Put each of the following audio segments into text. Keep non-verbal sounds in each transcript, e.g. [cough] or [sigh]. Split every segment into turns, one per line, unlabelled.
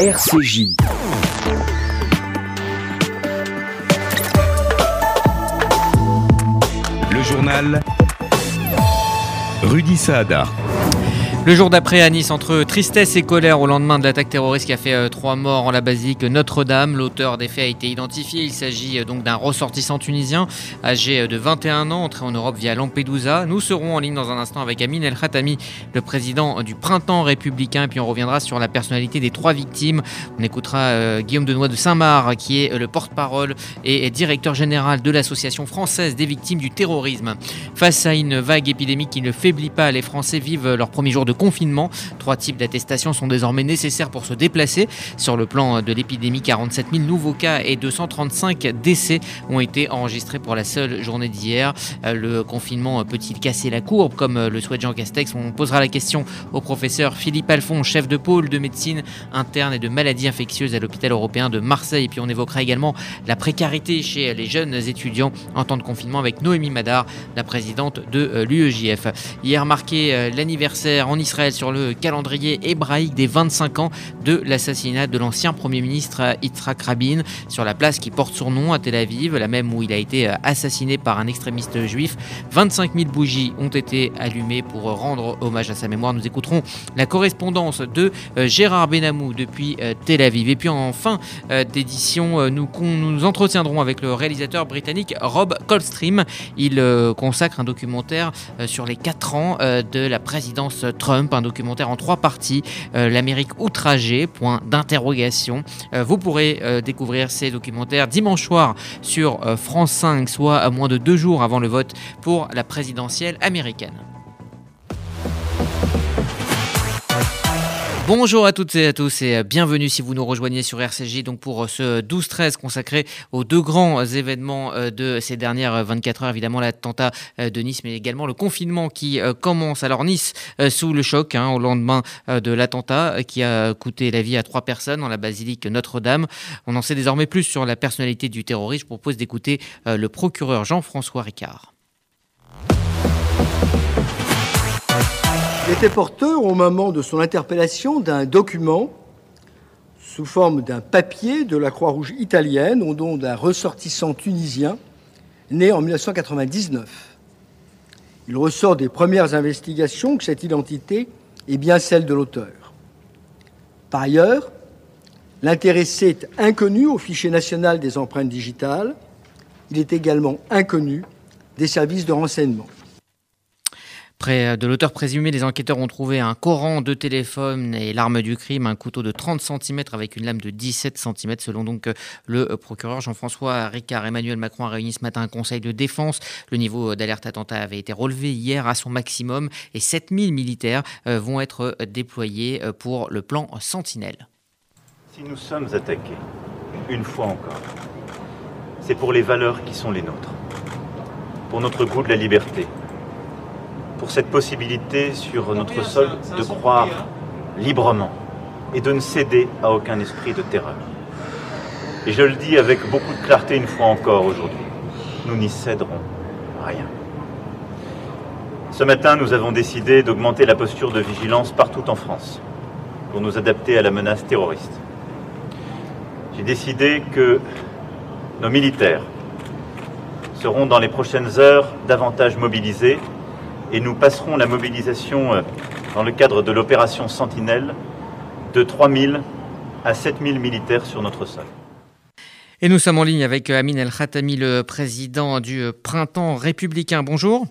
RCJ. Le journal Rudy Saada.
Le jour d'après à Nice, entre tristesse et colère au lendemain de l'attaque terroriste qui a fait euh, trois morts en la basilique Notre-Dame, l'auteur des faits a été identifié. Il s'agit euh, donc d'un ressortissant tunisien âgé euh, de 21 ans, entré en Europe via Lampedusa. Nous serons en ligne dans un instant avec Amin El Khatami, le président du Printemps républicain, puis on reviendra sur la personnalité des trois victimes. On écoutera Guillaume Denoy de Saint-Marc, qui est le porte-parole et directeur général de l'Association française des victimes du terrorisme. Face à une vague épidémique qui ne faiblit pas, les Français vivent leur premier jour de confinement. Trois types d'attestations sont désormais nécessaires pour se déplacer. Sur le plan de l'épidémie, 47 000 nouveaux cas et 235 décès ont été enregistrés pour la seule journée d'hier. Euh, le confinement peut-il casser la courbe, comme le souhaite Jean Castex? On posera la question au professeur Philippe Alphon, chef de pôle de médecine interne et de maladies infectieuses à l'hôpital européen de Marseille. Et puis on évoquera également la précarité chez les jeunes étudiants en temps de confinement avec Noémie Madar, la présidente de euh, l'UEJF. Hier marqué euh, l'anniversaire en Israël sur le calendrier hébraïque des 25 ans de l'assassinat de l'ancien Premier ministre Yitzhak Rabin sur la place qui porte son nom à Tel Aviv, la même où il a été assassiné par un extrémiste juif. 25 000 bougies ont été allumées pour rendre hommage à sa mémoire. Nous écouterons la correspondance de euh, Gérard Benamou depuis euh, Tel Aviv. Et puis en fin euh, d'édition, nous nous entretiendrons avec le réalisateur britannique Rob Coldstream. Il consacre un documentaire sur les 4 ans de la présidence Trump un documentaire en trois parties, euh, l'Amérique outragée, point d'interrogation. Euh, vous pourrez euh, découvrir ces documentaires dimanche soir sur France 5, soit à moins de deux jours avant le vote pour la présidentielle américaine. Bonjour à toutes et à tous et bienvenue si vous nous rejoignez sur RCJ donc pour ce 12-13 consacré aux deux grands événements euh, de ces dernières 24 heures, évidemment l'attentat euh, de Nice mais également le confinement qui euh, commence. Alors Nice sous le choc hein, au lendemain de l'attentat qui a coûté la vie à trois personnes dans la basilique Notre-Dame. On en sait désormais plus sur la personnalité du terroriste. Je propose d'écouter le procureur Jean-François Ricard.
Il était porteur au moment de son interpellation d'un document sous forme d'un papier de la Croix-Rouge italienne au nom d'un ressortissant tunisien né en 1999. Il ressort des premières investigations que cette identité est bien celle de l'auteur. Par ailleurs, l'intéressé est inconnu au fichier national des empreintes digitales. Il est également inconnu des services de renseignement.
Près de l'auteur présumé, les enquêteurs ont trouvé un Coran, deux téléphones et l'arme du crime, un couteau de 30 cm avec une lame de 17 cm, selon donc le procureur Jean-François Ricard. Emmanuel Macron a réuni ce matin un conseil de défense. Le niveau d'alerte attentat avait été relevé hier à son maximum et 7000 militaires euh, vont être déployés euh, pour le plan Sentinelle.
Si nous sommes attaqués, une fois encore, c'est pour les valeurs qui sont les nôtres, pour notre goût de la liberté pour cette possibilité sur notre sol de croire librement et de ne céder à aucun esprit de terreur. Et je le dis avec beaucoup de clarté une fois encore aujourd'hui, nous n'y céderons rien. Ce matin, nous avons décidé d'augmenter la posture de vigilance partout en France pour nous adapter à la menace terroriste. J'ai décidé que nos militaires seront dans les prochaines heures davantage mobilisés et nous passerons la mobilisation euh, dans le cadre de l'opération Sentinelle de 3 000 à 7 000 militaires sur notre sol.
Et nous sommes en ligne avec euh, Amin El Khatami, le président du euh, Printemps républicain. Bonjour.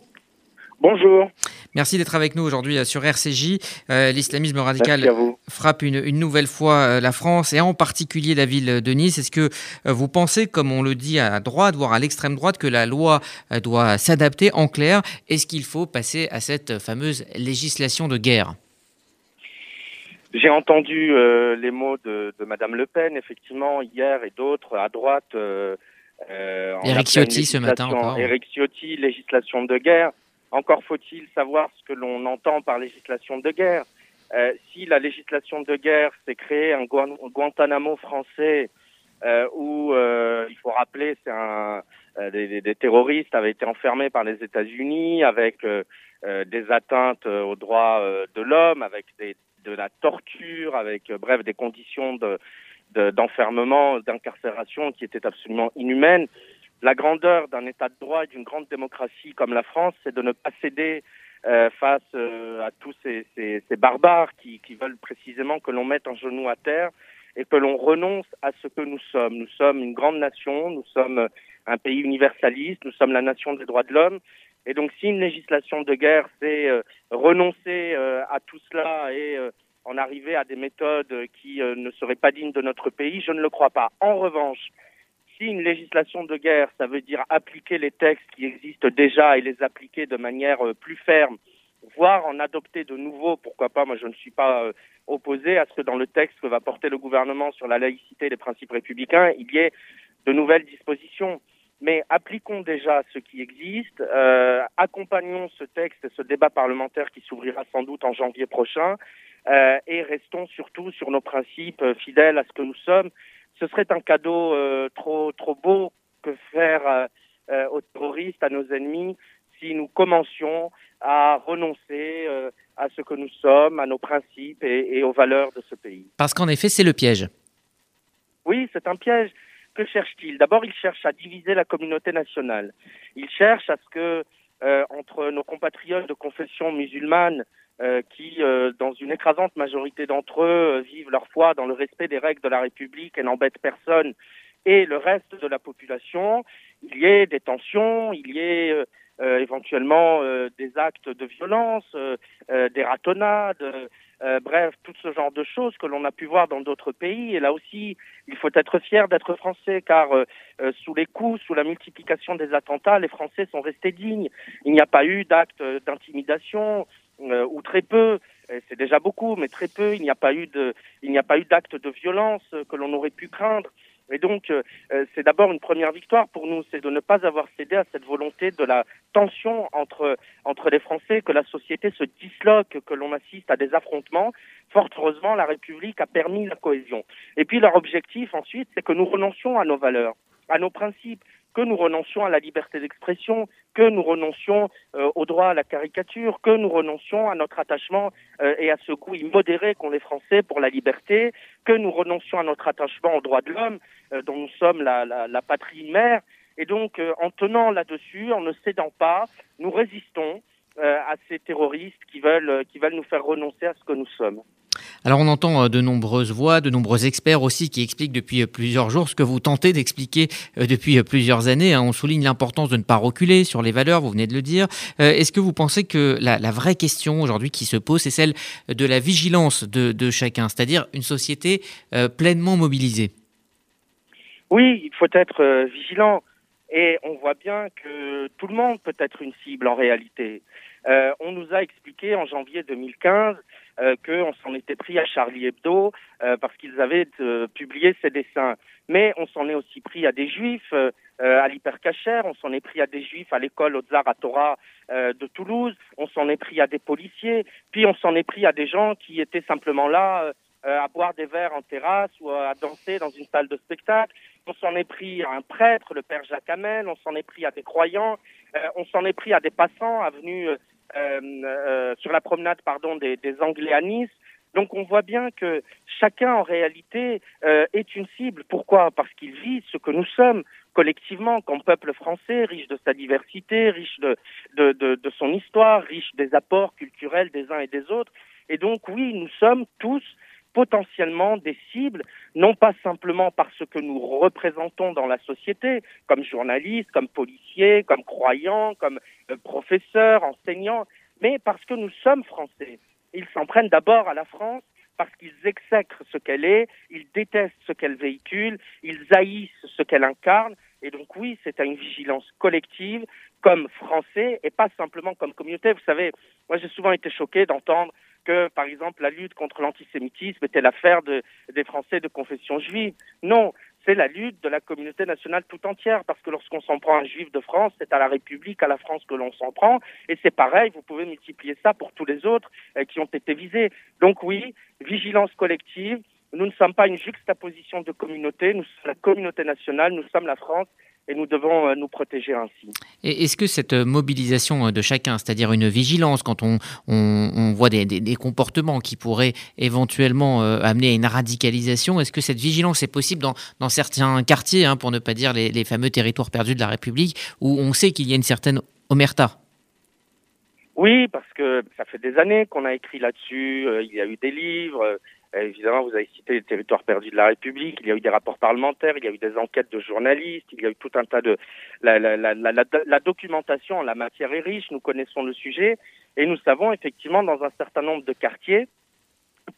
Bonjour.
Merci d'être avec nous aujourd'hui euh, sur RCJ. Euh, l'islamisme radical frappe une, nouvelle fois euh, la France et en particulier la ville de Nice. Est-ce que vous pensez, comme on le dit à droite, voire à l'extrême droite, que la loi doit s'adapter en clair? Est-ce qu'il faut passer à cette fameuse législation de guerre?
J'ai entendu les mots de, de, Madame Le Pen, effectivement, hier et d'autres à droite. Euh,
Eric Ciotti ce matin encore.
Eric Ciotti, législation de guerre. Encore faut-il savoir ce que l'on entend par législation de guerre. Euh, si la législation de guerre, c'est créer un Guantanamo français euh, où, euh, il faut rappeler, c'est un, euh, des, des, terroristes avaient été enfermés par les États-Unis avec euh, des atteintes aux droits de l'homme, avec de la torture, avec bref des conditions de d'enfermement, d'incarcération qui étaient absolument inhumaines. La grandeur d'un État de droit et d'une grande démocratie comme la France, c'est de ne pas céder euh, face euh, à tous ces, ces, ces barbares qui, qui, veulent précisément que l'on mette un genou à terre et que l'on renonce à ce que nous sommes. Nous sommes une grande nation, nous sommes un pays universaliste, nous sommes la nation des droits de l'homme. Et donc si une législation de guerre, c'est euh, renoncer à tout cela et en arriver à des méthodes qui ne seraient pas dignes de notre pays, je ne le crois pas. En revanche, si une législation de guerre, ça veut dire appliquer les textes qui existent déjà et les appliquer de manière euh, plus ferme, voire en adopter de nouveaux, pourquoi pas, moi je ne suis pas euh, opposé à ce que dans le texte que va porter le gouvernement sur la laïcité et les principes républicains, il y ait de nouvelles dispositions. Mais appliquons déjà ce qui existe, euh, accompagnons ce texte et ce débat parlementaire qui s'ouvrira sans doute en janvier prochain, et restons surtout sur nos principes fidèles à ce que nous sommes ce serait un cadeau euh, trop trop beau que faire euh, euh, aux terroristes, à nos ennemis, si nous commencions à renoncer à ce que nous sommes, à nos principes et, et aux valeurs de ce pays.
Parce qu'en effet, c'est le piège.
Oui, c'est un piège. Que cherche-t-il? D'abord, il cherche à diviser la communauté nationale. Il cherche à ce que, euh, entre nos compatriotes de confession musulmane, euh, qui, euh, dans une écrasante majorité d'entre eux, euh, vivent leur foi dans le respect des règles de la République et n'embêtent personne, et le reste de la population, il y ait des tensions, il y ait éventuellement des actes de violence, des ratonnades, bref, tout ce genre de choses que l'on a pu voir dans d'autres pays. Et là aussi, il faut être fier d'être français, car sous les coups, sous la multiplication des attentats, les Français sont restés dignes. Il n'y a pas eu d'actes d'intimidation, euh, ou très peu, c'est déjà beaucoup, mais très peu, il n'y a pas eu de, il n'y a pas eu d'acte de violence que l'on aurait pu craindre. Et donc, euh, c'est d'abord une première victoire pour nous, c'est de ne pas avoir cédé à cette volonté de la tension entre entre les Français, que la société se disloque, que l'on assiste à des affrontements. Fort heureusement, la République a permis la cohésion. Et puis leur objectif ensuite, c'est que nous renoncions à nos valeurs, à nos principes, que nous renoncions à la liberté d'expression, que nous renoncions euh, au droit à la caricature, que nous renoncions à notre attachement euh, et à ce goût immodéré qu'ont les Français pour la liberté, que nous renoncions à notre attachement aux droits de l'homme, euh, dont nous sommes la, la, la patrie mère. Et donc, en tenant là-dessus, en ne cédant pas, nous résistons à ces terroristes qui veulent, qui veulent nous faire renoncer à ce que nous sommes.
Alors on entend euh, de nombreuses voix, de nombreux experts aussi qui expliquent depuis euh, plusieurs jours ce que vous tentez d'expliquer euh, depuis plusieurs années. Hein. On souligne l'importance de ne pas reculer sur les valeurs, vous venez de le dire. Est-ce que vous pensez que la, vraie question aujourd'hui qui se pose, c'est celle de la vigilance de, chacun, c'est-à-dire une société pleinement mobilisée?
Oui, il faut être vigilant. Et on voit bien que tout le monde peut être une cible en réalité. on nous a expliqué en janvier 2015 euh, qu'on s'en était pris à Charlie Hebdo euh, parce qu'ils avaient euh, publié ces dessins. Mais on s'en est aussi pris à des juifs euh, à l'hypercachère, on s'en est pris à des juifs à l'école Ozar à Torah de Toulouse, on s'en est pris à des policiers, puis on s'en est pris à des gens qui étaient simplement là à boire des verres en terrasse ou à danser dans une salle de spectacle. On s'en est pris à un prêtre, le père Jacques Hamel, on s'en est pris à des croyants, on s'en est pris à des passants avenus euh, euh, sur la promenade pardon des, des Anglais à Nice. Donc on voit bien que chacun en réalité euh, est une cible. Pourquoi? Parce qu'il vit ce que nous sommes collectivement comme peuple français, riche de sa diversité, riche de, de, de, son histoire, riche des apports culturels des uns et des autres. Et donc oui, nous sommes tous potentiellement des cibles, non pas simplement parce que nous représentons dans la société, comme journalistes, comme policiers, comme croyants, comme euh, professeurs, enseignants, mais parce que nous sommes français. Ils s'en prennent d'abord à la France parce qu'ils exècrent ce qu'elle est, ils détestent ce qu'elle véhicule, ils haïssent ce qu'elle incarne, et donc oui, c'est à une vigilance collective comme Français et pas simplement comme communauté. Vous savez, moi j'ai souvent été choqué d'entendre que, par exemple, la lutte contre l'antisémitisme était l'affaire de, des Français de confession juive. Non, c'est la lutte de la communauté nationale tout entière, parce que lorsqu'on s'en prend à un juif de France, c'est à la République, à la France que l'on s'en prend, et c'est pareil, vous pouvez multiplier ça pour tous les autres euh, qui ont été visés. Donc oui, vigilance collective, Nous ne sommes pas une juxtaposition de communautés, nous sommes la communauté nationale, nous sommes la France et nous devons euh, nous protéger ainsi.
Est-ce que cette mobilisation de chacun, c'est-à-dire une vigilance quand on, on, voit des, des, comportements qui pourraient éventuellement euh, amener à une radicalisation, est-ce que cette vigilance est possible dans, dans certains quartiers, hein, pour ne pas dire les, les fameux territoires perdus de la République, où on sait qu'il y a une certaine omerta?
Oui, parce que ça fait des années qu'on a écrit là-dessus. Euh, il y a eu des livres. Évidemment, vous avez cité les territoires perdus de la République. Il y a eu des rapports parlementaires. Il y a eu des enquêtes de journalistes. Il y a eu tout un tas de la, documentation en la matière est riche. Nous connaissons le sujet et nous savons effectivement dans un certain nombre de quartiers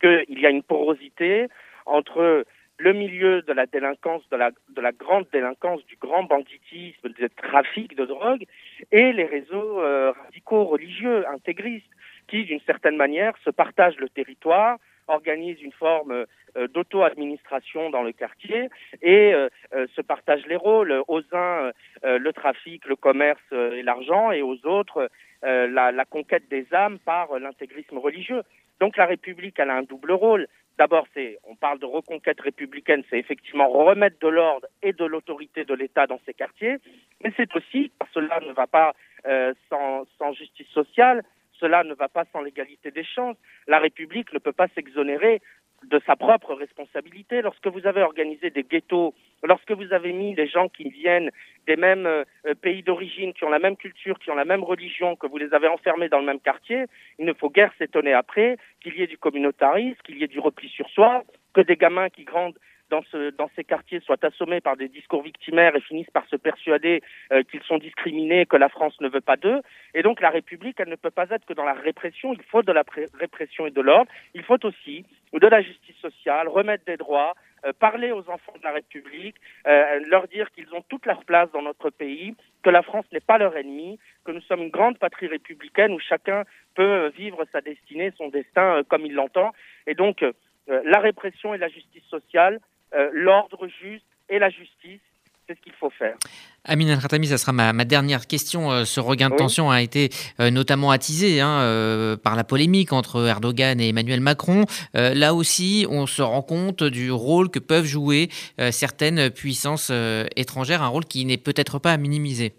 qu'il y a une porosité entre le milieu de la délinquance, de la, de la grande délinquance, du grand banditisme, du trafic de drogue, et les réseaux euh, radicaux religieux, intégristes, qui, d'une certaine manière, se partagent le territoire, organisent une forme euh, d'auto-administration dans le quartier et euh, se partagent les rôles. Aux uns, le trafic, le commerce et l'argent, et aux autres, la, conquête des âmes par l'intégrisme religieux. Donc la République, elle a un double rôle. D'abord, c'est, on parle de reconquête républicaine, c'est effectivement remettre de l'ordre et de l'autorité de l'État dans ces quartiers, mais c'est aussi, cela ne va pas euh, sans justice sociale, cela ne va pas sans l'égalité des chances. La République ne peut pas s'exonérer de sa propre responsabilité. Lorsque vous avez organisé des ghettos, lorsque vous avez mis des gens qui viennent des mêmes euh, pays d'origine, qui ont la même culture, qui ont la même religion, que vous les avez enfermés dans le même quartier, il ne faut guère s'étonner après qu'il y ait du communautarisme, qu'il y ait du repli sur soi, que des gamins qui grandent dans, ce, dans ces quartiers soient assommés par des discours victimaires et finissent par se persuader euh, qu'ils sont discriminés, que la France ne veut pas d'eux. Et donc la République, elle ne peut pas être que dans la répression. Il faut de la répression et de l'ordre. Il faut aussi de la justice sociale, remettre des droits, euh, parler aux enfants de la République, euh, leur dire qu'ils ont toute leur place dans notre pays, que la France n'est pas leur ennemi, que nous sommes une grande patrie républicaine où chacun peut vivre sa destinée, son destin comme il l'entend. Et donc, la répression et la justice sociale, euh, l'ordre juste et la justice. C'est ce qu'il faut faire.
Amine Al-Khatami, ça sera ma, dernière question. Euh, ce regain de tension a été euh, notamment attisé hein, par la polémique entre Erdogan et Emmanuel Macron. là aussi, on se rend compte du rôle que peuvent jouer certaines puissances étrangères, un rôle qui n'est peut-être pas à minimiser.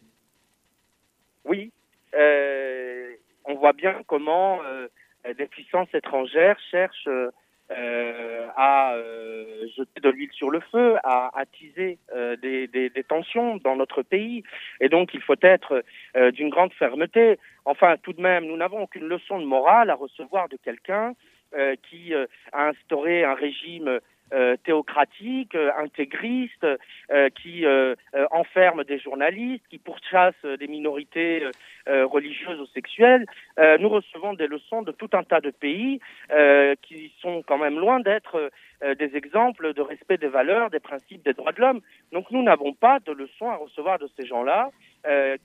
Oui, on voit bien comment des puissances étrangères cherchent euh, à euh, jeter de l'huile sur le feu, à attiser euh, des, des, des, tensions dans notre pays. Et donc, il faut être d'une grande fermeté. Enfin, tout de même, nous n'avons aucune leçon de morale à recevoir de quelqu'un qui a instauré un régime euh, théocratique, euh, intégriste, euh, qui enferme des journalistes, qui pourchasse des minorités religieuses ou sexuelles. nous recevons des leçons de tout un tas de pays qui sont quand même loin d'être des exemples de respect des valeurs, des principes, des droits de l'homme. Donc nous n'avons pas de leçons à recevoir de ces gens-là,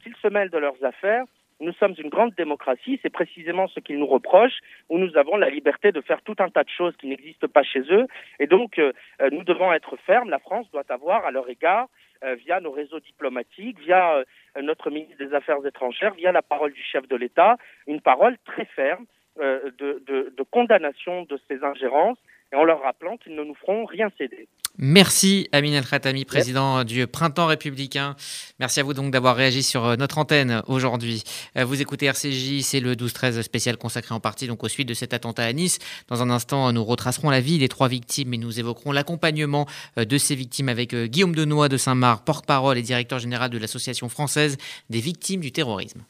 qu'ils se mêlent de leurs affaires nous sommes une grande démocratie, c'est précisément ce qu'ils nous reprochent, où nous avons la liberté de faire tout un tas de choses qui n'existent pas chez eux. Et donc, euh, euh, nous devons être fermes. La France doit avoir à leur égard, euh, via nos réseaux diplomatiques, via notre ministre des Affaires étrangères, via la parole du chef de l'État, une parole très ferme de, de condamnation de ces ingérences et en leur rappelant qu'ils ne nous feront rien céder.
Merci Amin El Khatami, président du Printemps républicain. Merci à vous donc d'avoir réagi sur euh, notre antenne aujourd'hui. Euh, vous écoutez RCJ, c'est le 12-13 spécial consacré en partie donc aux suites de cet attentat à Nice. Dans un instant, nous retracerons la vie des trois victimes et nous évoquerons l'accompagnement euh, de ces victimes avec Guillaume Denoy de Saint-Marc, porte-parole et directeur général de l'Association française des victimes du terrorisme.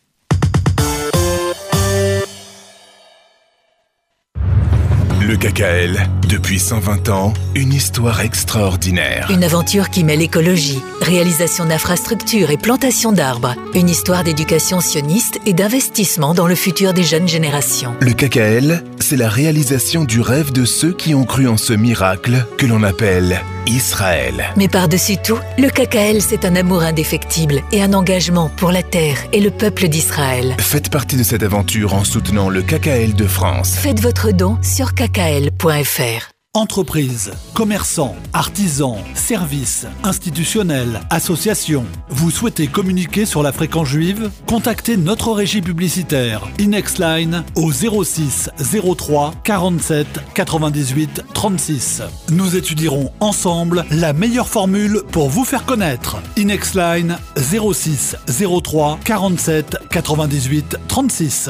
Le KKL, depuis 120 ans, une histoire extraordinaire.
Une aventure qui mêle écologie, réalisation d'infrastructures et plantation d'arbres. Une histoire d'éducation sioniste et d'investissement dans le futur des jeunes générations.
Le KKL, c'est la réalisation du rêve de ceux qui ont cru en ce miracle que l'on appelle Israël.
Mais par-dessus tout, le KKL, c'est un amour indéfectible et un engagement pour la terre et le peuple d'Israël.
Faites partie de cette aventure en soutenant le KKL de France.
Faites votre don sur kkl.fr.
Entreprises, commerçants, artisans, services, institutionnels, associations. Vous souhaitez communiquer sur la fréquence juive? Contactez notre régie publicitaire Inexline au 06 03 47 98 36. Nous étudierons ensemble la meilleure formule pour vous faire connaître. Inexline 06 03 47 98 36.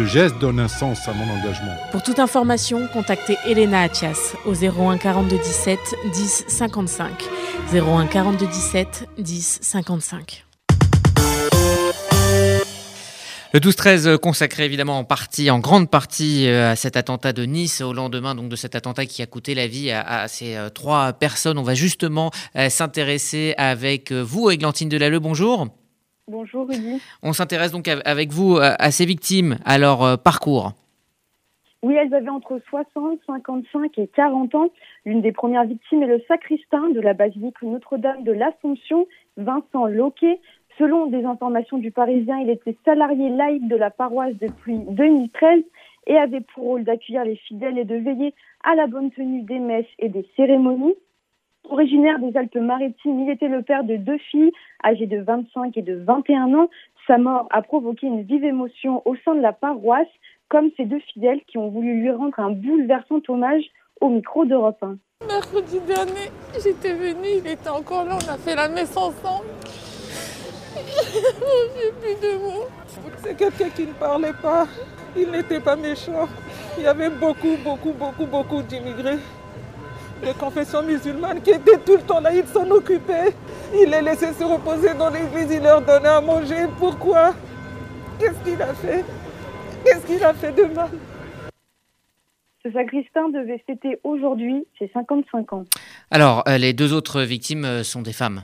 Ce geste donne un sens à mon engagement.
Pour toute information, contactez Elena Atias au 01 42 17 10 55. 01 42 17 10 55.
Le 12-13 consacré évidemment en partie, en grande partie euh, à cet attentat de Nice au lendemain donc de cet attentat qui a coûté la vie à, ces euh, trois personnes. On va justement euh, s'intéresser avec vous, Églantine Delalleux. Bonjour.
Bonjour Rudy.
On s'intéresse donc avec vous à ces victimes, à leur parcours.
Oui, elles avaient entre 60, 55 et 40 ans. L'une des premières victimes est le sacristain de la basilique Notre-Dame de l'Assomption, Vincent Loquet. Selon des informations du Parisien, il était salarié laïque de la paroisse depuis 2013 et avait pour rôle d'accueillir les fidèles et de veiller à la bonne tenue des messes et des cérémonies. Originaire des Alpes-Maritimes, il était le père de deux filles âgées de 25 et de 21 ans. Sa mort a provoqué une vive émotion au sein de la paroisse, comme ces deux fidèles qui ont voulu lui rendre un bouleversant hommage au micro d'Europe 1.
Mercredi dernier, j'étais venue, il était encore là, on a fait la messe ensemble. [laughs] J'ai plus de mots. C'est quelqu'un qui ne parlait pas. Il n'était pas méchant. Il y avait beaucoup, beaucoup, beaucoup, beaucoup d'immigrés de confession musulmane qui étaient tout le temps là. Ils s'en occupaient. Il les laissait se reposer dans l'église. Il leur donnait à manger. Pourquoi? Qu'est-ce qu'il a fait? Qu'est-ce qu'il a fait de mal?
Ce sacristain devait fêter aujourd'hui ses 55 ans.
Alors, euh, les deux autres victimes euh, sont des femmes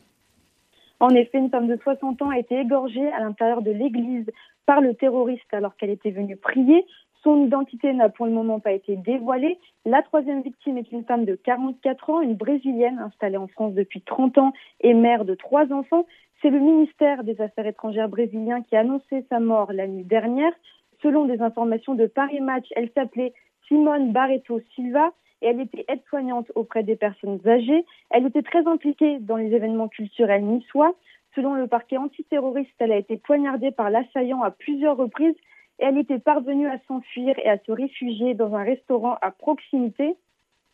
en effet, une femme de 60 ans a été égorgée à l'intérieur de l'église par le terroriste alors qu'elle était venue prier. Son identité n'a pour le moment pas été dévoilée. La troisième victime est une femme de 44 ans, une brésilienne installée en France depuis 30 ans et mère de trois enfants. C'est le ministère des Affaires étrangères brésilien qui a annoncé sa mort la nuit dernière. Selon des informations de Paris Match, elle s'appelait Simone Barreto Silva et elle était aide-soignante auprès des personnes âgées. Elle était très impliquée dans les événements culturels niçois. Selon le parquet antiterroriste, elle a été poignardée par l'assaillant à plusieurs reprises elle était parvenue à s'enfuir et à se réfugier dans un restaurant à proximité.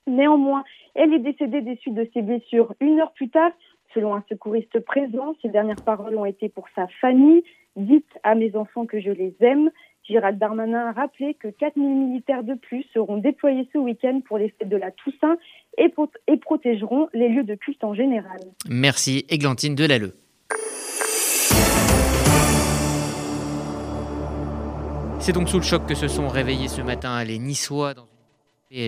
Néanmoins, elle est décédée des suites de ses blessures une heure plus tard. Selon un secouriste présent, ses dernières paroles ont été pour sa famille. Dites à mes enfants que je les aime. Gérald Darmanin a rappelé que 4000 militaires de plus seront déployés ce week-end pour les fêtes de la Toussaint et, protégeront les lieux de culte en général.
Merci Églantine Delalleux. C'est donc sous le choc que se sont réveillés ce matin les Niçois dans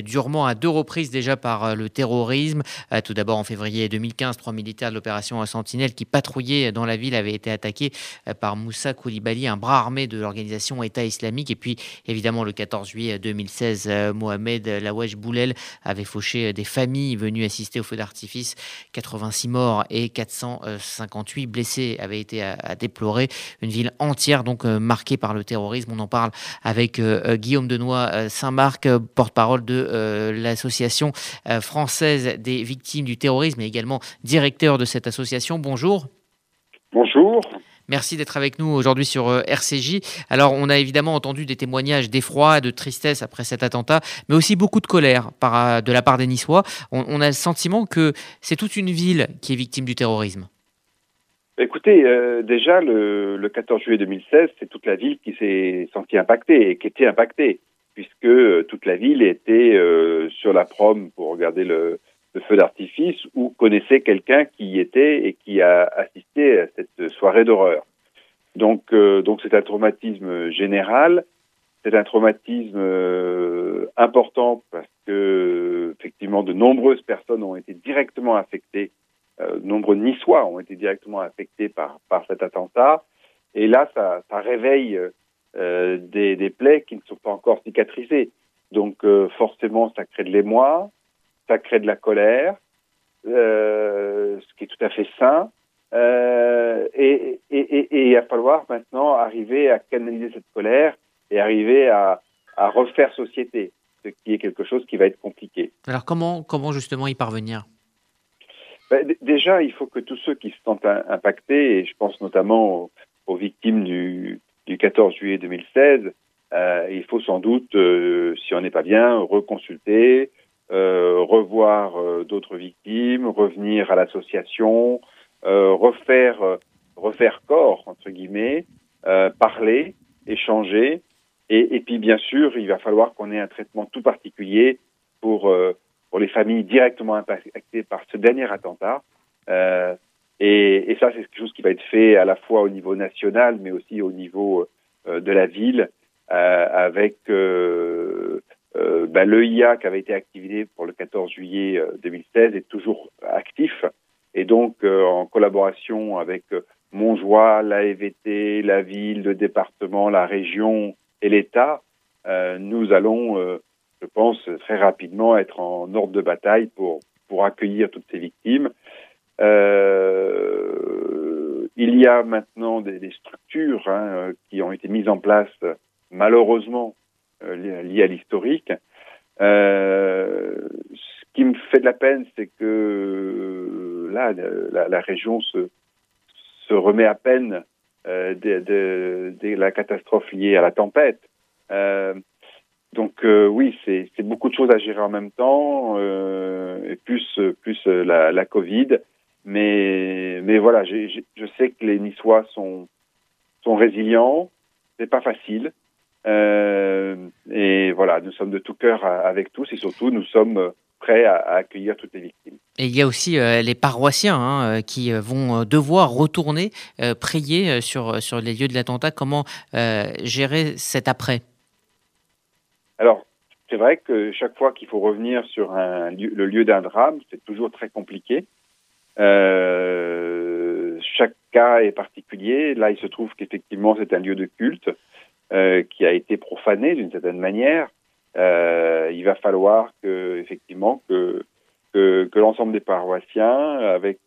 durement à deux reprises déjà par euh, le terrorisme. Euh, tout d'abord en février 2015, trois militaires de l'opération Sentinelle qui patrouillaient dans la ville avaient été attaqués euh, par Moussa Koulibaly, un bras armé de l'organisation État islamique. Et puis évidemment le 14 juillet 2016, Mohamed Lawesh Boulel avait fauché des familles venues assister au feu d'artifice. 86 morts et 458 blessés avaient été à, déplorer. Une ville entière donc marquée par le terrorisme. On en parle avec Guillaume Denoy Saint-Marc, porte-parole de euh, l'association euh, française des victimes du terrorisme et également directeur de cette association. Bonjour.
Bonjour.
Merci d'être avec nous aujourd'hui sur euh, RCJ. Alors, on a évidemment entendu des témoignages d'effroi, de tristesse après cet attentat, mais aussi beaucoup de colère par, de la part des Niçois. On, a le sentiment que c'est toute une ville qui est victime du terrorisme.
Écoutez, déjà, le, le, 14 juillet 2016, c'est toute la ville qui s'est sentie impactée et qui était impactée puisque euh, toute la ville était euh, sur la prom pour regarder le, feu d'artifice ou connaissait quelqu'un qui y était et qui a assisté à cette soirée d'horreur. Donc, euh, donc c'est un traumatisme général. c'est un traumatisme euh, important parce que effectivement de nombreuses personnes ont été directement affectées, euh, nombreux Niçois ont été directement affectés par par cet attentat. Et là, ça, ça réveille euh, des, des, plaies qui ne sont pas encore cicatrisées. Donc euh, forcément, ça crée de l'émoi, ça crée de la colère, euh, ce qui est tout à fait sain. et, et, et, et il va falloir maintenant arriver à canaliser cette colère et arriver à, à refaire société, ce qui est quelque chose qui va être compliqué.
Alors comment, comment justement y parvenir?
Ben, Déjà, il faut que tous ceux qui se sentent impactés, et je pense notamment aux, aux victimes du, du 14 juillet 2016, euh, il faut sans doute, euh, si on n'est pas bien, reconsulter, euh, revoir euh, d'autres victimes, revenir à l'association, euh, refaire, refaire corps, entre guillemets, parler, échanger, et, et, puis, bien sûr, il va falloir qu'on ait un traitement tout particulier pour, pour les familles directement impactées par ce dernier attentat. Euh, et, et, ça, c'est quelque chose qui va être fait à la fois au niveau national, mais aussi au niveau euh, de la ville, euh, avec euh, ben, l'EIA qui avait été activé pour le 14 juillet 2016 est toujours actif. Et donc, en collaboration avec Montjoie, l'AEVT, la ville, le département, la région, et l'État, euh, nous allons, euh, je pense, très rapidement être en ordre de bataille pour, pour accueillir toutes ces victimes. Euh, il y a maintenant des, structures hein, qui ont été mises en place, malheureusement, liées à l'historique. ce qui me fait de la peine, c'est que là, la, région se, se remet à peine euh, de, de, de, la catastrophe liée à la tempête. Euh, donc euh, oui, c'est beaucoup de choses à gérer en même temps, euh, et plus plus la, la Covid. Mais mais voilà, je sais que les Niçois sont sont résilients. C'est pas facile. Euh, et voilà, nous sommes de tout cœur avec tous, et surtout nous sommes prêts à, à accueillir toutes les victimes.
Et il y a aussi euh, les paroissiens hein, euh, qui vont devoir retourner euh, prier sur, sur les lieux de l'attentat. Comment gérer cet après?
Alors, c'est vrai que chaque fois qu'il faut revenir sur un lieu, le lieu d'un drame, c'est toujours très compliqué. Euh, chaque cas est particulier. Là, il se trouve qu'effectivement, c'est un lieu de culte qui a été profané d'une certaine manière. il va falloir que, effectivement, que que, que l'ensemble des paroissiens, avec,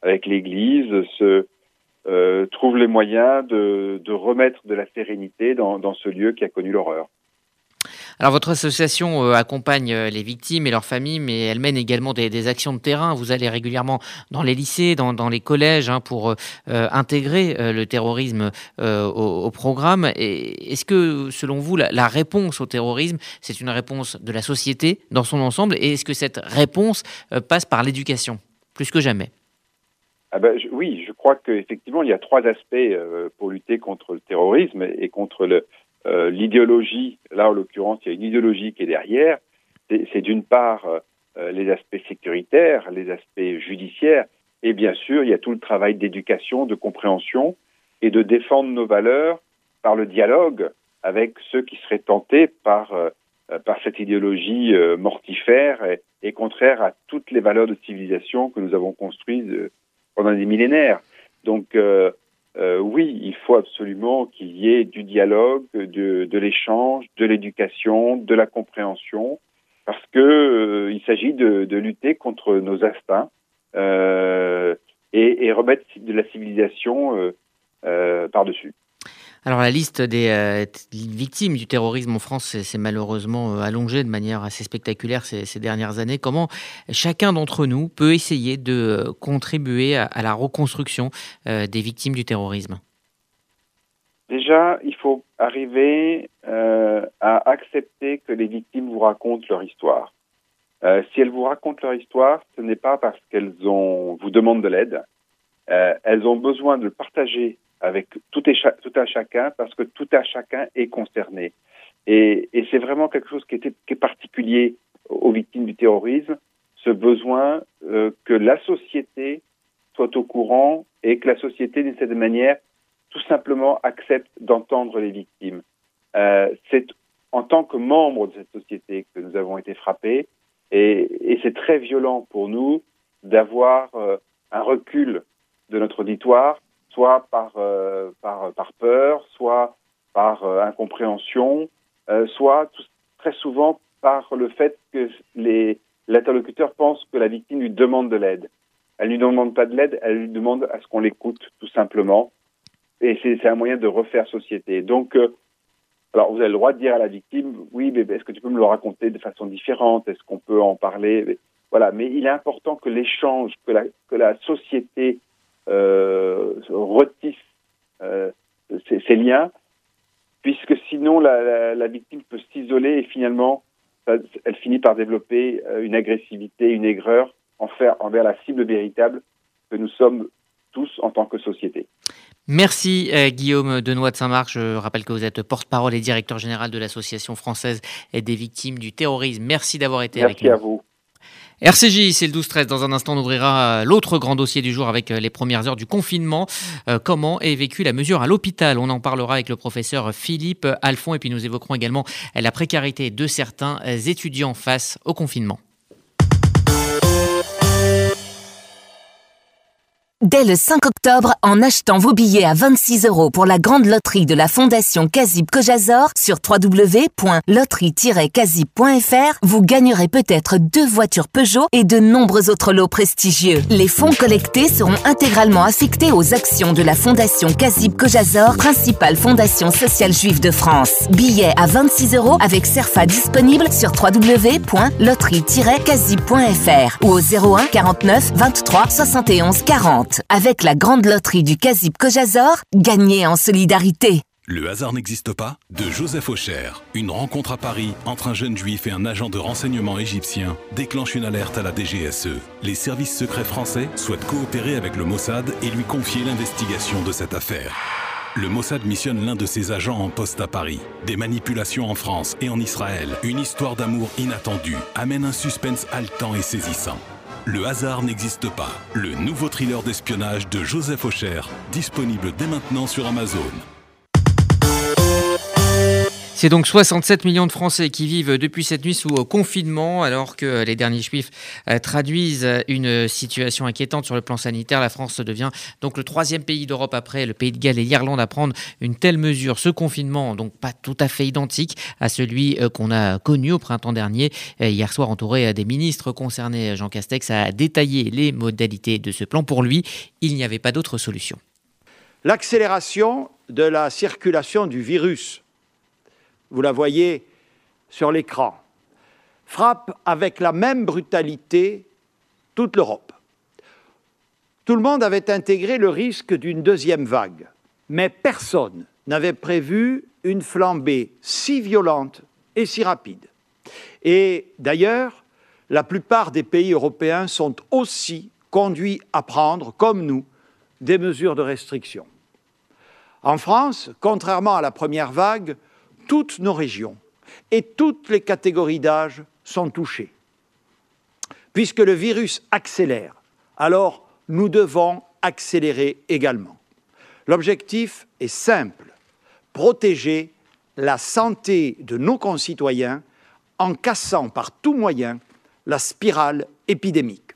avec l'Église, se euh, trouvent les moyens de, de, remettre de la sérénité dans, dans ce lieu qui a connu l'horreur.
Alors votre association euh, accompagne euh, les victimes et leurs familles, mais elle mène également des, actions de terrain. Vous allez régulièrement dans les lycées, dans, les collèges, hein, pour euh, intégrer le terrorisme au, programme. Est-ce que, selon vous, la, réponse au terrorisme, c'est une réponse de la société dans son ensemble? Et est-ce que cette réponse passe par l'éducation, plus que jamais
ah ben, oui, je crois qu'effectivement, il y a trois aspects pour lutter contre le terrorisme et contre le, euh, l'idéologie, là en l'occurrence, il y a une idéologie qui est derrière. C'est d'une part euh, les aspects sécuritaires, les aspects judiciaires, et bien sûr, il y a tout le travail d'éducation, de compréhension et de défendre nos valeurs par le dialogue avec ceux qui seraient tentés par, euh, par cette idéologie euh, mortifère et, et, contraire à toutes les valeurs de civilisation que nous avons construites euh, pendant des millénaires. Donc, euh, euh, oui, il faut absolument qu'il y ait du dialogue, de, l'échange, de l'éducation, de la compréhension, parce que euh, il s'agit de, lutter contre nos instincts euh, et, et, remettre de la civilisation par-dessus.
Alors la liste des euh, victimes du terrorisme en France s'est malheureusement euh, allongée de manière assez spectaculaire ces, dernières années. Comment chacun d'entre nous peut essayer de euh, contribuer à, la reconstruction des victimes du terrorisme?
Déjà, il faut arriver à accepter que les victimes vous racontent leur histoire. Si elles vous racontent leur histoire, ce n'est pas parce qu'elles vous demandent de l'aide. elles ont besoin de le partager avec tout, et un chacun parce que tout un chacun est concerné. Et, c'est vraiment quelque chose qui, est particulier aux victimes du terrorisme, ce besoin euh, que la société soit au courant et que la société, d'une certaine manière, tout simplement accepte d'entendre les victimes. c'est en tant que membre de cette société que nous avons été frappés et, et c'est très violent pour nous d'avoir un recul de notre auditoire, soit par, par, par peur, soit par incompréhension, soit très souvent par le fait que l'interlocuteur pense que la victime lui demande de l'aide. Elle ne lui demande pas de l'aide, elle lui demande à ce qu'on l'écoute, tout simplement. Et c'est un moyen de refaire société. Donc, euh, alors vous avez le droit de dire à la victime, oui, mais est-ce que tu peux me le raconter de façon différente? Est-ce qu'on peut en parler? Voilà, mais il est important que l'échange, que la, que la société euh, retisse euh, ces, liens, puisque sinon la, la victime peut s'isoler et finalement elle finit par développer euh, une agressivité, une aigreur envers, la cible véritable que nous sommes tous en tant que société.
Merci euh, Guillaume Denois de Saint-Marc. Je rappelle que vous êtes porte-parole et directeur général de l'Association française des victimes du terrorisme. Merci d'avoir été avec nous.
Merci à vous.
RCJ, c'est le 12-13. Dans un instant, on ouvrira euh, l'autre grand dossier du jour avec euh, les premières heures du confinement. Euh, comment est vécue la mesure à l'hôpital? On en parlera avec le professeur Philippe Alphon et puis nous évoquerons également la précarité de certains étudiants face au confinement.
Dès le 5 octobre, en achetant vos billets à 26 euros pour la grande loterie de la Fondation Kazib Kojazor sur www.loterie-kazib.fr, vous gagnerez peut-être deux voitures Peugeot et de nombreux autres lots prestigieux. Les fonds collectés seront intégralement affectés aux actions de la Fondation Kazib Kojazor, principale fondation sociale juive de France. Billets à 26 euros avec Serfa disponible sur www.loterie-kazib.fr ou au 01 49 23 71 40. Avec la grande loterie du Kazib Kojazor, gagnez en solidarité.
Le hasard n'existe pas De Joseph Aucher. Une rencontre à Paris entre un jeune juif et un agent de renseignement égyptien déclenche une alerte à la DGSE. Les services secrets français souhaitent coopérer avec le Mossad et lui confier l'investigation de cette affaire. Le Mossad missionne l'un de ses agents en poste à Paris. Des manipulations en France et en Israël. Une histoire d'amour inattendue amène un suspense haletant et saisissant. Le hasard n'existe pas. Le nouveau thriller d'espionnage de Joseph Aucher, disponible dès maintenant sur Amazon.
C'est donc 67 millions de Français qui vivent depuis cette nuit sous confinement, alors que les derniers chiffres euh, traduisent une situation inquiétante sur le plan sanitaire. La France devient donc le troisième pays d'Europe après le Pays de Galles et l'Irlande à prendre une telle mesure. Ce confinement, donc pas tout à fait identique à celui euh, qu'on a connu au printemps dernier. Euh, hier soir, entouré des ministres concernés, Jean Castex a détaillé les modalités de ce plan. Pour lui, il n'y avait pas d'autre solution.
L'accélération de la circulation du virus vous la voyez sur l'écran, frappe avec la même brutalité toute l'Europe. Tout le monde avait intégré le risque d'une deuxième vague, mais personne n'avait prévu une flambée si violente et si rapide. Et d'ailleurs, la plupart des pays européens sont aussi conduits à prendre, comme nous, des mesures de restriction. En France, contrairement à la première vague, toutes nos régions et toutes les catégories d'âge sont touchées. Puisque le virus accélère, alors nous devons accélérer également. L'objectif est simple, protéger la santé de nos concitoyens en cassant par tout moyen la spirale épidémique.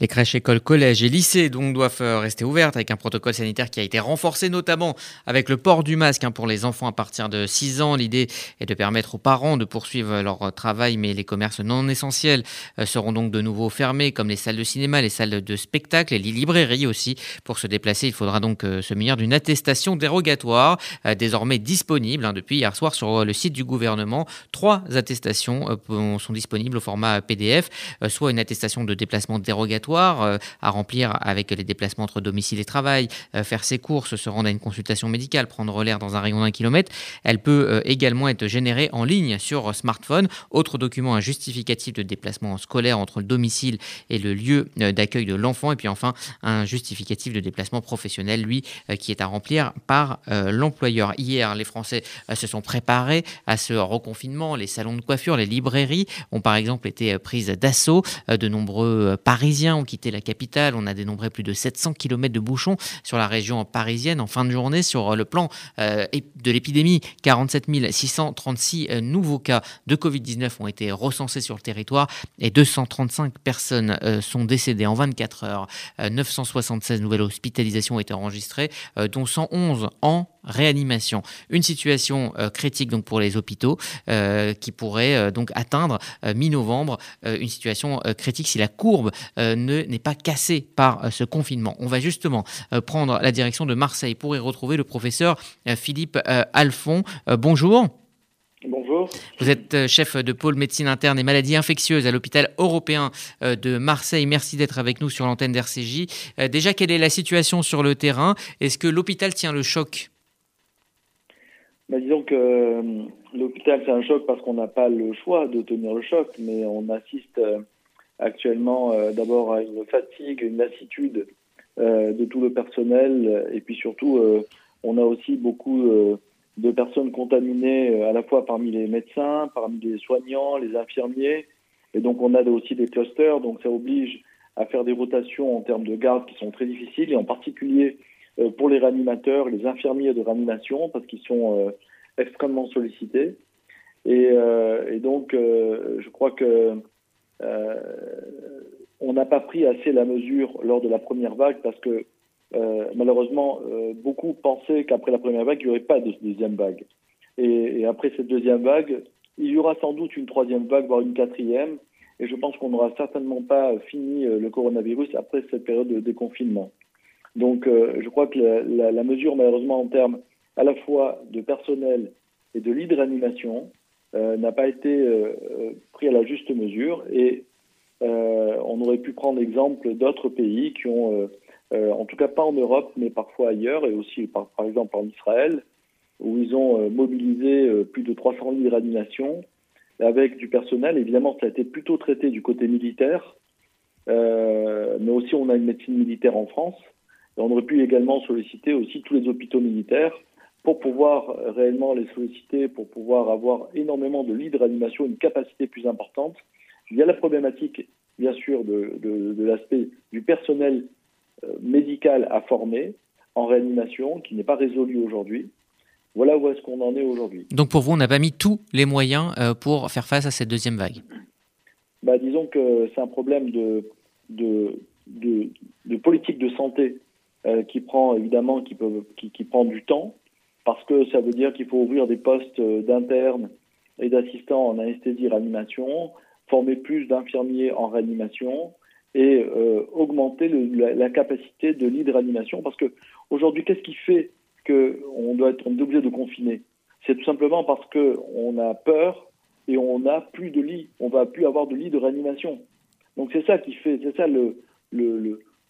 Les crèches, écoles, collèges et lycées doivent euh, rester ouvertes avec un protocole sanitaire qui a été renforcé notamment avec le port du masque hein, pour les enfants à partir de 6 ans. L'idée est de permettre aux parents de poursuivre leur travail, mais les commerces non essentiels euh, seront donc de nouveau fermés comme les salles de cinéma, les salles de spectacle et les librairies aussi. Pour se déplacer, il faudra donc euh, se munir d'une attestation dérogatoire désormais disponible hein, depuis hier soir sur le site du gouvernement. Trois attestations sont disponibles au format PDF, soit une attestation de déplacement dérogatoire euh, à remplir avec les déplacements entre domicile et travail, euh, faire ses courses, se rendre à une consultation médicale, prendre l'air dans un rayon d'un kilomètre. Elle peut euh, également être générée en ligne sur smartphone. Autre document, un justificatif de déplacement scolaire entre le domicile et le lieu d'accueil de l'enfant. Et puis enfin, un justificatif de déplacement professionnel, lui, qui est à remplir par l'employeur. Hier, les Français se sont préparés à ce reconfinement. Les salons de coiffure, les librairies ont par exemple été prises d'assaut. De nombreux Parisiens ont quitté la capitale. On a dénombré plus de 700 km de bouchons sur la région parisienne en fin de journée. Sur le plan de l'épidémie, 47 636 nouveaux cas de Covid-19 ont été recensés sur le territoire et 235 personnes sont décédées en 24 heures. 976 nouvelles hospitalisations ont été enregistrées, dont 111 en réanimation. Une situation euh, critique donc pour les hôpitaux euh, qui pourrait euh, donc atteindre mi-novembre une situation critique si la courbe ne n'est pas cassée par ce confinement. On va justement prendre la direction de Marseille pour y retrouver le professeur Philippe Alphon. bonjour.
Bonjour.
Vous êtes chef de pôle médecine interne et maladies infectieuses à l'hôpital européen de Marseille. Merci d'être avec nous sur l'antenne d'RCJ. Déjà, quelle est la situation sur le terrain? Est-ce que l'hôpital tient le choc?
Bah, disons que euh, l'hôpital, c'est un choc parce qu'on n'a pas le choix de tenir le choc, mais on assiste euh, actuellement euh, d'abord à une fatigue, une lassitude de tout le personnel, et puis surtout, on a aussi beaucoup de personnes contaminées à la fois parmi les médecins, parmi les soignants, les infirmiers, et donc on a aussi des clusters, donc ça oblige à faire des rotations en termes de garde qui sont très difficiles, et en particulier pour les réanimateurs, les infirmiers de réanimation, parce qu'ils sont euh, extrêmement sollicités. Et, euh, et donc, je crois que on n'a pas pris assez la mesure lors de la première vague parce que malheureusement, beaucoup pensaient qu'après la première vague, il n'y aurait pas de deuxième vague. Et, et, après cette deuxième vague, il y aura sans doute une troisième vague, voire une quatrième. Et je pense qu'on n'aura certainement pas fini le coronavirus après cette période de déconfinement. Donc, euh, je crois que la, la, mesure, malheureusement, en termes à la fois de personnel et de lit de euh, n'a pas été euh, pris à la juste mesure. Et on aurait pu prendre l'exemple d'autres pays qui ont, en tout cas pas en Europe, mais parfois ailleurs, et aussi par, par exemple en Israël, où ils ont mobilisé plus de 300 lits de avec du personnel. Évidemment, ça a été plutôt traité du côté militaire, mais aussi on a une médecine militaire en France on aurait pu également solliciter aussi tous les hôpitaux militaires pour pouvoir réellement les solliciter, pour pouvoir avoir énormément de lits de réanimation, une capacité plus importante. Il y a la problématique, bien sûr, de, de, l'aspect du personnel euh, médical à former en réanimation, qui n'est pas résolu aujourd'hui. Voilà où est-ce qu'on en est aujourd'hui.
Donc pour vous, on n'a pas mis tous les moyens euh, pour faire face à cette deuxième vague?
Bah, Disons que c'est un problème de, de, de politique de santé euh, qui prend évidemment qui, peut, qui, qui, prend du temps parce que ça veut dire qu'il faut ouvrir des postes euh, d'internes et d'assistants en anesthésie réanimation, former plus d'infirmiers en réanimation et euh, augmenter la, capacité de lits de réanimation. Parce que aujourd'hui qu'est-ce qui fait qu'on doit être obligé de confiner? C'est tout simplement parce que on a peur et on n'a plus de lits, on va plus avoir de lits de réanimation. Donc c'est ça qui fait, c'est ça le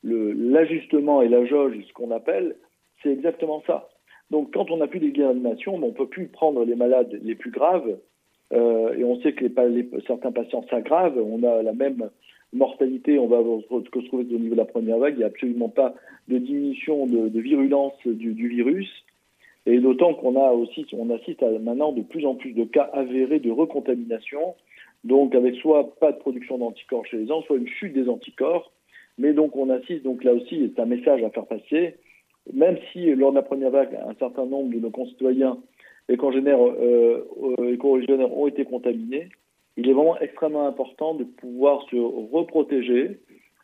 l'ajustement et la jauge, ce qu'on appelle, c'est exactement ça. Donc quand on n'a plus des réanimation, on ne peut plus prendre les malades les plus graves, euh, et on sait que certains patients s'aggravent, on a la même mortalité, on va se trouver au niveau de la première vague, il n'y a absolument pas de diminution de, virulence du, virus, et d'autant qu'on a aussi, on assiste à maintenant de plus en plus de cas avérés de recontamination, donc avec soit pas de production d'anticorps chez les gens, soit une chute des anticorps, mais donc on assiste, donc là aussi, c'est un message à faire passer, même si lors de la première vague, un certain nombre de nos concitoyens et congénères, euh, euh ont été contaminés, il est vraiment extrêmement important de pouvoir se reprotéger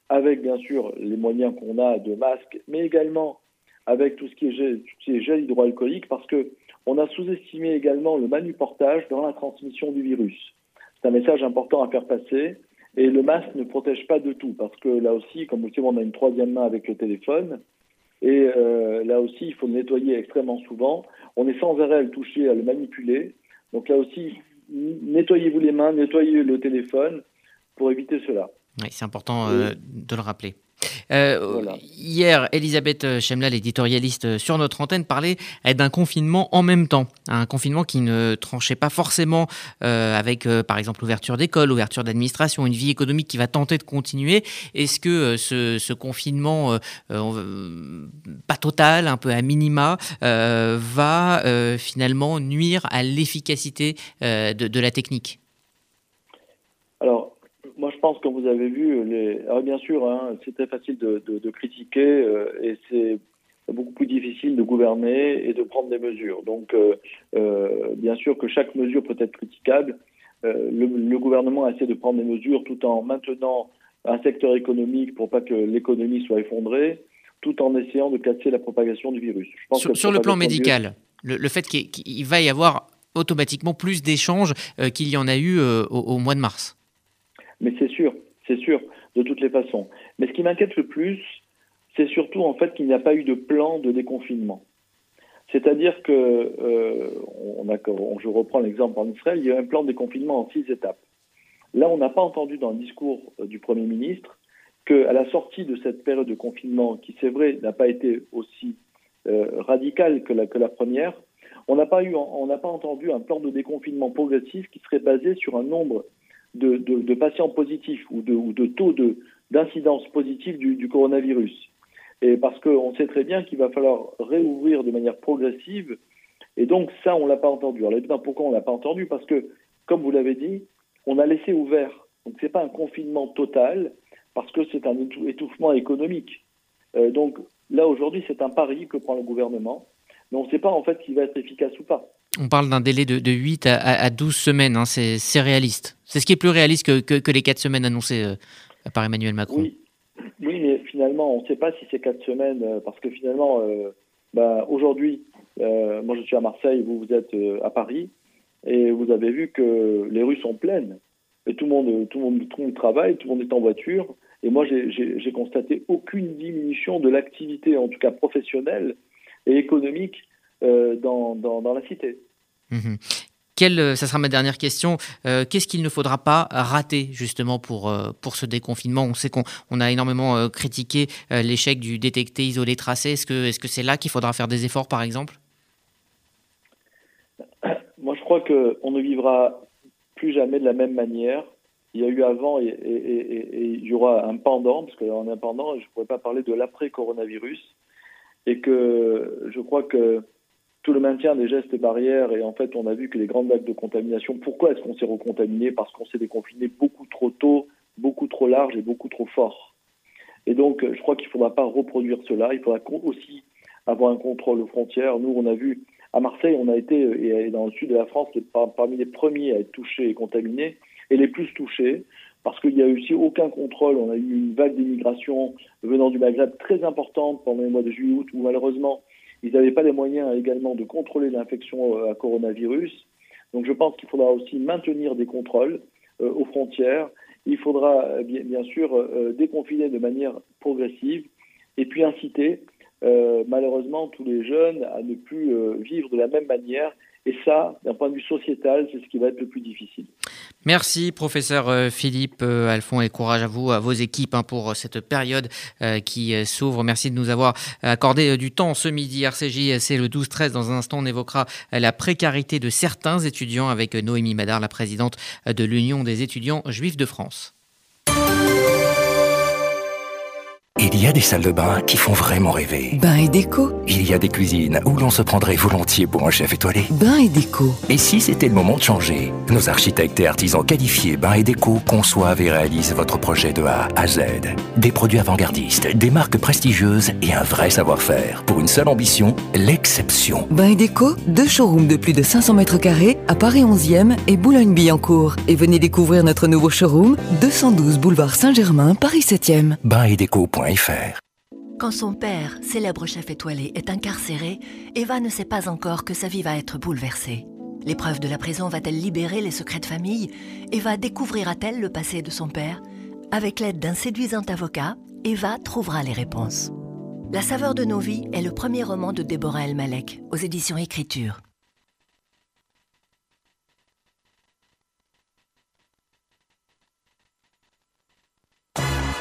avec bien sûr les moyens qu'on a de masques, mais également avec tout ce qui est gel, tout ce qui est gel hydroalcoolique, parce que on a sous-estimé également le manuportage dans la transmission du virus. C'est un message important à faire passer. Et le masque ne protège pas de tout, parce que là aussi, comme vous le savez, on a une troisième main avec le téléphone. Et euh, là aussi, il faut le nettoyer extrêmement souvent. On est sans arrêt à le toucher, à le manipuler. Donc là aussi, nettoyez-vous les mains, nettoyez le téléphone pour éviter cela.
Oui, c'est important euh, de le rappeler. Euh, hier, Elisabeth Chemla, l'éditorialiste sur notre antenne, parlait d'un confinement en même temps. Un confinement qui ne tranchait pas forcément euh, avec, euh, par exemple, l'ouverture d'école, l'ouverture d'administration, une vie économique qui va tenter de continuer. Est-ce que ce, confinement, pas total, un peu à minima, va finalement nuire à l'efficacité de, de la technique?
Alors, moi, je pense que vous avez vu, les... Alors, bien sûr, hein, c'est très facile de, de, de critiquer euh, et c'est beaucoup plus difficile de gouverner et de prendre des mesures. Donc, euh, euh, bien sûr que chaque mesure peut être critiquable. Le, le, gouvernement essaie de prendre des mesures tout en maintenant un secteur économique pour pas que l'économie soit effondrée, tout en essayant de casser la propagation du virus.
Je pense sur, sur le plan médical, le, le, fait qu'il va y avoir automatiquement plus d'échanges euh, qu'il y en a eu euh, au, au, mois de mars.
Mais c'est sûr, c'est sûr, de toutes les façons. Mais ce qui m'inquiète le plus, c'est surtout en fait qu'il n'y a pas eu de plan de déconfinement. C'est-à-dire que, euh, on je reprends l'exemple en Israël, il y a un plan de déconfinement en six étapes. Là, on n'a pas entendu dans le discours euh, du Premier ministre qu'à la sortie de cette période de confinement, qui c'est vrai n'a pas été aussi euh, radicale que la, que la première, on n'a pas on n'a pas entendu un plan de déconfinement progressif qui serait basé sur un nombre de, patients positifs ou de, ou de taux d'incidence positive du, coronavirus. Et parce qu'on sait très bien qu'il va falloir réouvrir de manière progressive. Et donc, ça, on ne l'a pas entendu. Alors, pourquoi on ne l'a pas entendu? Parce que, comme vous l'avez dit, on a laissé ouvert. Donc, ce n'est pas un confinement total, parce que c'est un étouffement économique. Euh, donc, là, aujourd'hui, c'est un pari que prend le gouvernement. Mais on ne sait pas, en fait, s'il va être efficace ou pas.
On parle d'un délai de, de, 8 à, à 12 semaines. Hein. C'est réaliste. C'est ce qui est plus réaliste que, les 4 semaines annoncées euh, par Emmanuel Macron.
Oui. Mais finalement, on ne sait pas si c'est quatre semaines, euh, parce que finalement, euh, bah, aujourd'hui, moi je suis à Marseille, vous, vous êtes à Paris, et vous avez vu que les rues sont pleines, et tout le monde, tout le monde, tout le monde travaille, tout le monde est en voiture, et moi j'ai constaté aucune diminution de l'activité, en tout cas professionnelle et économique, dans, dans, dans, la cité.
Mmh. Quelle, ça sera ma dernière question. Euh, Qu'est-ce qu'il ne faudra pas rater justement pour, euh, pour ce déconfinement? On sait qu'on on a énormément euh, critiqué l'échec du détecté, isolé, tracé. Est-ce que c'est -ce c'est là qu'il faudra faire des efforts par exemple? [coughs]
Moi je crois qu'on ne vivra plus jamais de la même manière. Il y a eu avant et, et, et, et il y aura un pendant, parce qu'en un pendant, je ne pourrais pas parler de l'après-coronavirus. Et que je crois que tout le maintien des gestes barrières et en fait on a vu que les grandes vagues de contamination, pourquoi est-ce qu'on s'est recontaminé Parce qu'on s'est déconfiné beaucoup trop tôt, beaucoup trop large et beaucoup trop fort. Et donc je crois qu'il ne faudra pas reproduire cela, il faudra aussi avoir un contrôle aux frontières. Nous on a vu à Marseille, on a été et dans le sud de la France parmi les premiers à être touchés et contaminés et les plus touchés parce qu'il n'y a eu aussi aucun contrôle. On a eu une vague d'immigration venant du Maghreb très importante pendant les mois de juillet-août où malheureusement ils n'avaient pas les moyens également de contrôler l'infection à coronavirus. Donc je pense qu'il faudra aussi maintenir des contrôles euh, aux frontières. Il faudra bien, bien sûr euh, déconfiner de manière progressive et puis inciter euh, malheureusement tous les jeunes à ne plus vivre de la même manière et ça, d'un point de vue sociétal, c'est ce qui va être le plus difficile.
Merci, professeur Philippe Alphon, et courage à vous, à vos équipes hein, pour cette période euh, qui s'ouvre. Merci de nous avoir accordé du temps ce midi. RCJ, c'est le 12-13. Dans un instant, on évoquera la précarité de certains étudiants avec Noémie Madar, la présidente de l'Union des étudiants juifs de France.
Il y a des salles de bain qui font vraiment rêver.
Bain et déco.
Il y a des cuisines où l'on se prendrait volontiers pour un chef étoilé.
Bain et déco.
Et si c'était le moment de changer Nos architectes et artisans qualifiés Bain et déco conçoivent et réalisent votre projet de A à Z. Des produits avant-gardistes, des marques prestigieuses et un vrai savoir-faire. Pour une seule ambition, l'exception.
Bain et déco, deux showrooms de plus de 500 mètres carrés à Paris 11e et Boulogne-Billancourt. Et venez découvrir notre nouveau showroom, 212 boulevard Saint-Germain, Paris 7e.
Bain et
quand son père, célèbre chef étoilé, est incarcéré, Eva ne sait pas encore que sa vie va être bouleversée. L'épreuve de la prison va-t-elle libérer les secrets de famille? Eva découvrira-t-elle le passé de son père? Avec l'aide d'un séduisant avocat, Eva trouvera les réponses. La saveur de nos vies est le premier roman de Déborah El Malek, aux éditions Écriture.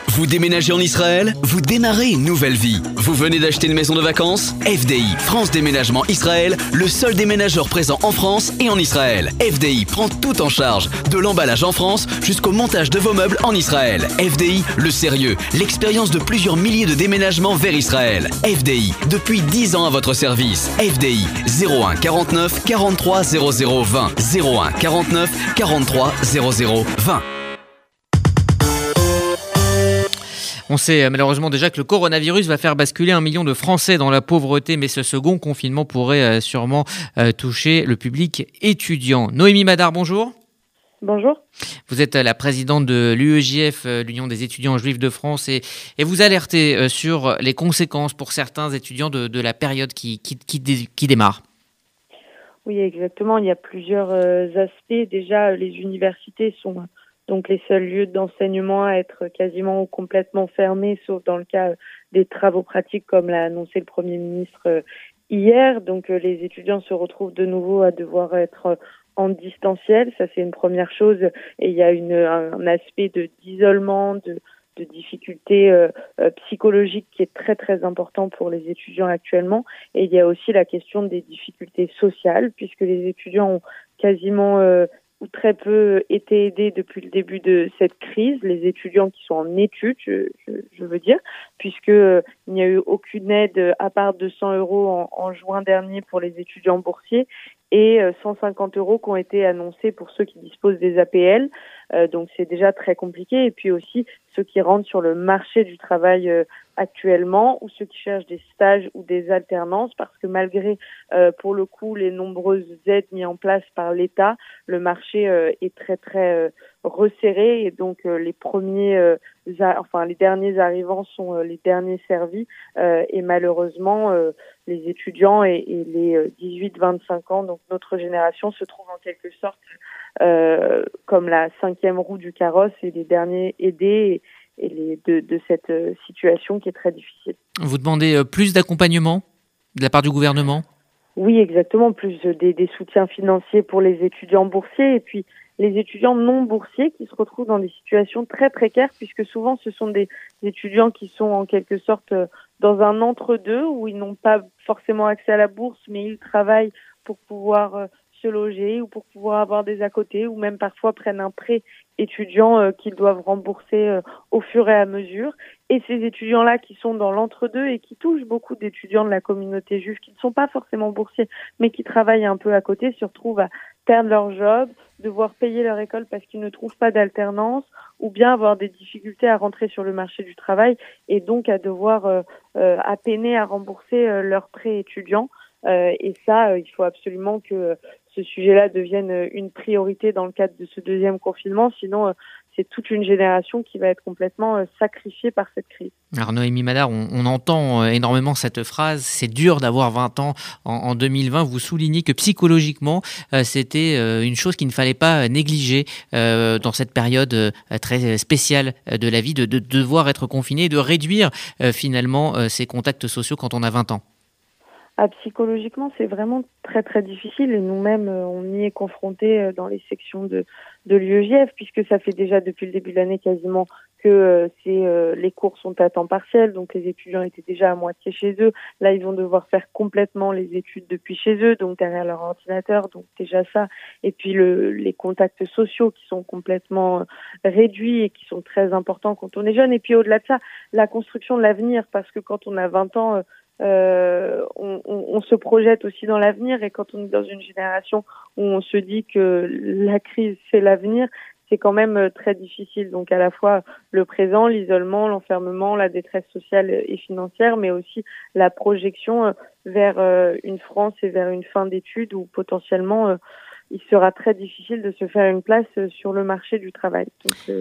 Vous déménagez en Israël Vous démarrez une nouvelle vie. Vous venez d'acheter une maison de vacances? FDI, France Déménagement Israël, le seul déménageur présent en France et en Israël. FDI prend tout en charge, de l'emballage en France jusqu'au montage de vos meubles en Israël. FDI, le sérieux, l'expérience de plusieurs milliers de déménagements vers Israël. FDI, depuis 10 ans à votre service. FDI, 01 49 43 00 20. 01 49 43 00 20.
On sait euh, malheureusement déjà que le coronavirus va faire basculer un million de Français dans la pauvreté, mais ce second confinement pourrait euh, sûrement euh, toucher le public étudiant. Noémie Madar, bonjour.
Bonjour.
Vous êtes la présidente de l'UEJF, l'Union des étudiants juifs de France, et, et vous alertez sur les conséquences pour certains étudiants de, de la période qui, qui, qui, qui, démarre.
Oui, exactement. Il y a plusieurs aspects. Déjà, les universités sont donc les seuls lieux d'enseignement à être quasiment ou complètement fermés, sauf dans le cas des travaux pratiques, comme l'a annoncé le Premier ministre euh, hier. Donc euh, les étudiants se retrouvent de nouveau à devoir être en distanciel, ça c'est une première chose. Et il y a un aspect d'isolement, de, de difficultés euh, psychologiques qui est très très important pour les étudiants actuellement. Et il y a aussi la question des difficultés sociales, puisque les étudiants ont quasiment ou très peu été aidés depuis le début de cette crise, les étudiants qui sont en études, je, veux dire, puisque euh, il n'y a eu aucune aide à part 200 euros en, en, juin dernier pour les étudiants boursiers et 150 euh, euros qui ont été annoncés pour ceux qui disposent des APL. Euh, donc c'est déjà très compliqué. Et puis aussi ceux qui rentrent sur le marché du travail euh, actuellement ou ceux qui cherchent des stages ou des alternances parce que malgré pour le coup les nombreuses aides mises en place par l'État, le marché est très très resserré et donc les premiers enfin les derniers arrivants sont les derniers servis et malheureusement les étudiants et, les 18-25 ans donc notre génération se trouve en quelque sorte euh, comme la cinquième roue du carrosse et les derniers aidés et, les, de, de, cette euh, situation qui est très difficile.
Vous demandez euh, plus d'accompagnement de la part du gouvernement?
Oui, exactement, plus des, des, soutiens financiers pour les étudiants boursiers et puis les étudiants non boursiers qui se retrouvent dans des situations très précaires puisque souvent ce sont des étudiants qui sont en quelque sorte dans un entre-deux où ils n'ont pas forcément accès à la bourse mais ils travaillent pour pouvoir se loger ou pour pouvoir avoir des à côté ou même parfois prennent un prêt étudiant euh, qu'ils doivent rembourser euh, au fur et à mesure. Et ces étudiants-là qui sont dans l'entre-deux et qui touchent beaucoup d'étudiants de la communauté juive qui ne sont pas forcément boursiers mais qui travaillent un peu à côté se retrouvent à perdre leur job, devoir payer leur école parce qu'ils ne trouvent pas d'alternance ou bien avoir des difficultés à rentrer sur le marché du travail et donc à devoir euh, à peiner à rembourser leur prêt étudiant. Euh, et ça, il faut absolument que ce sujet-là devienne une priorité dans le cadre de ce deuxième confinement. Sinon, euh, c'est toute une génération qui va être complètement euh, sacrifiée par cette crise.
Alors Noémie Madar, on, entend euh, énormément cette phrase, c'est dur d'avoir 20 ans en, 2020. Vous soulignez que psychologiquement, c'était une chose qu'il ne fallait pas négliger dans cette période très spéciale de la vie, de, de devoir être confiné et de réduire finalement ses contacts sociaux quand on a 20 ans.
Ah, psychologiquement, c'est vraiment très très difficile et nous-mêmes, euh, on y est confrontés euh, dans les sections de, de l'UEJF puisque ça fait déjà depuis le début de l'année quasiment que euh, les cours sont à temps partiel, donc les étudiants étaient déjà à moitié chez eux. Là, ils vont devoir faire complètement les études depuis chez eux, donc derrière leur ordinateur, donc déjà ça. Et puis le, les contacts sociaux qui sont complètement réduits et qui sont très importants quand on est jeune. Et puis au-delà de ça, la construction de l'avenir, parce que quand on a 20 ans, on, on, on, se projette aussi dans l'avenir et quand on est dans une génération où on se dit que la crise c'est l'avenir, c'est quand même euh, très difficile. Donc à la fois le présent, l'isolement, l'enfermement, la détresse sociale et financière, mais aussi la projection euh, vers une France et vers une fin d'études où potentiellement il sera très difficile de se faire une place sur le marché du travail. Donc,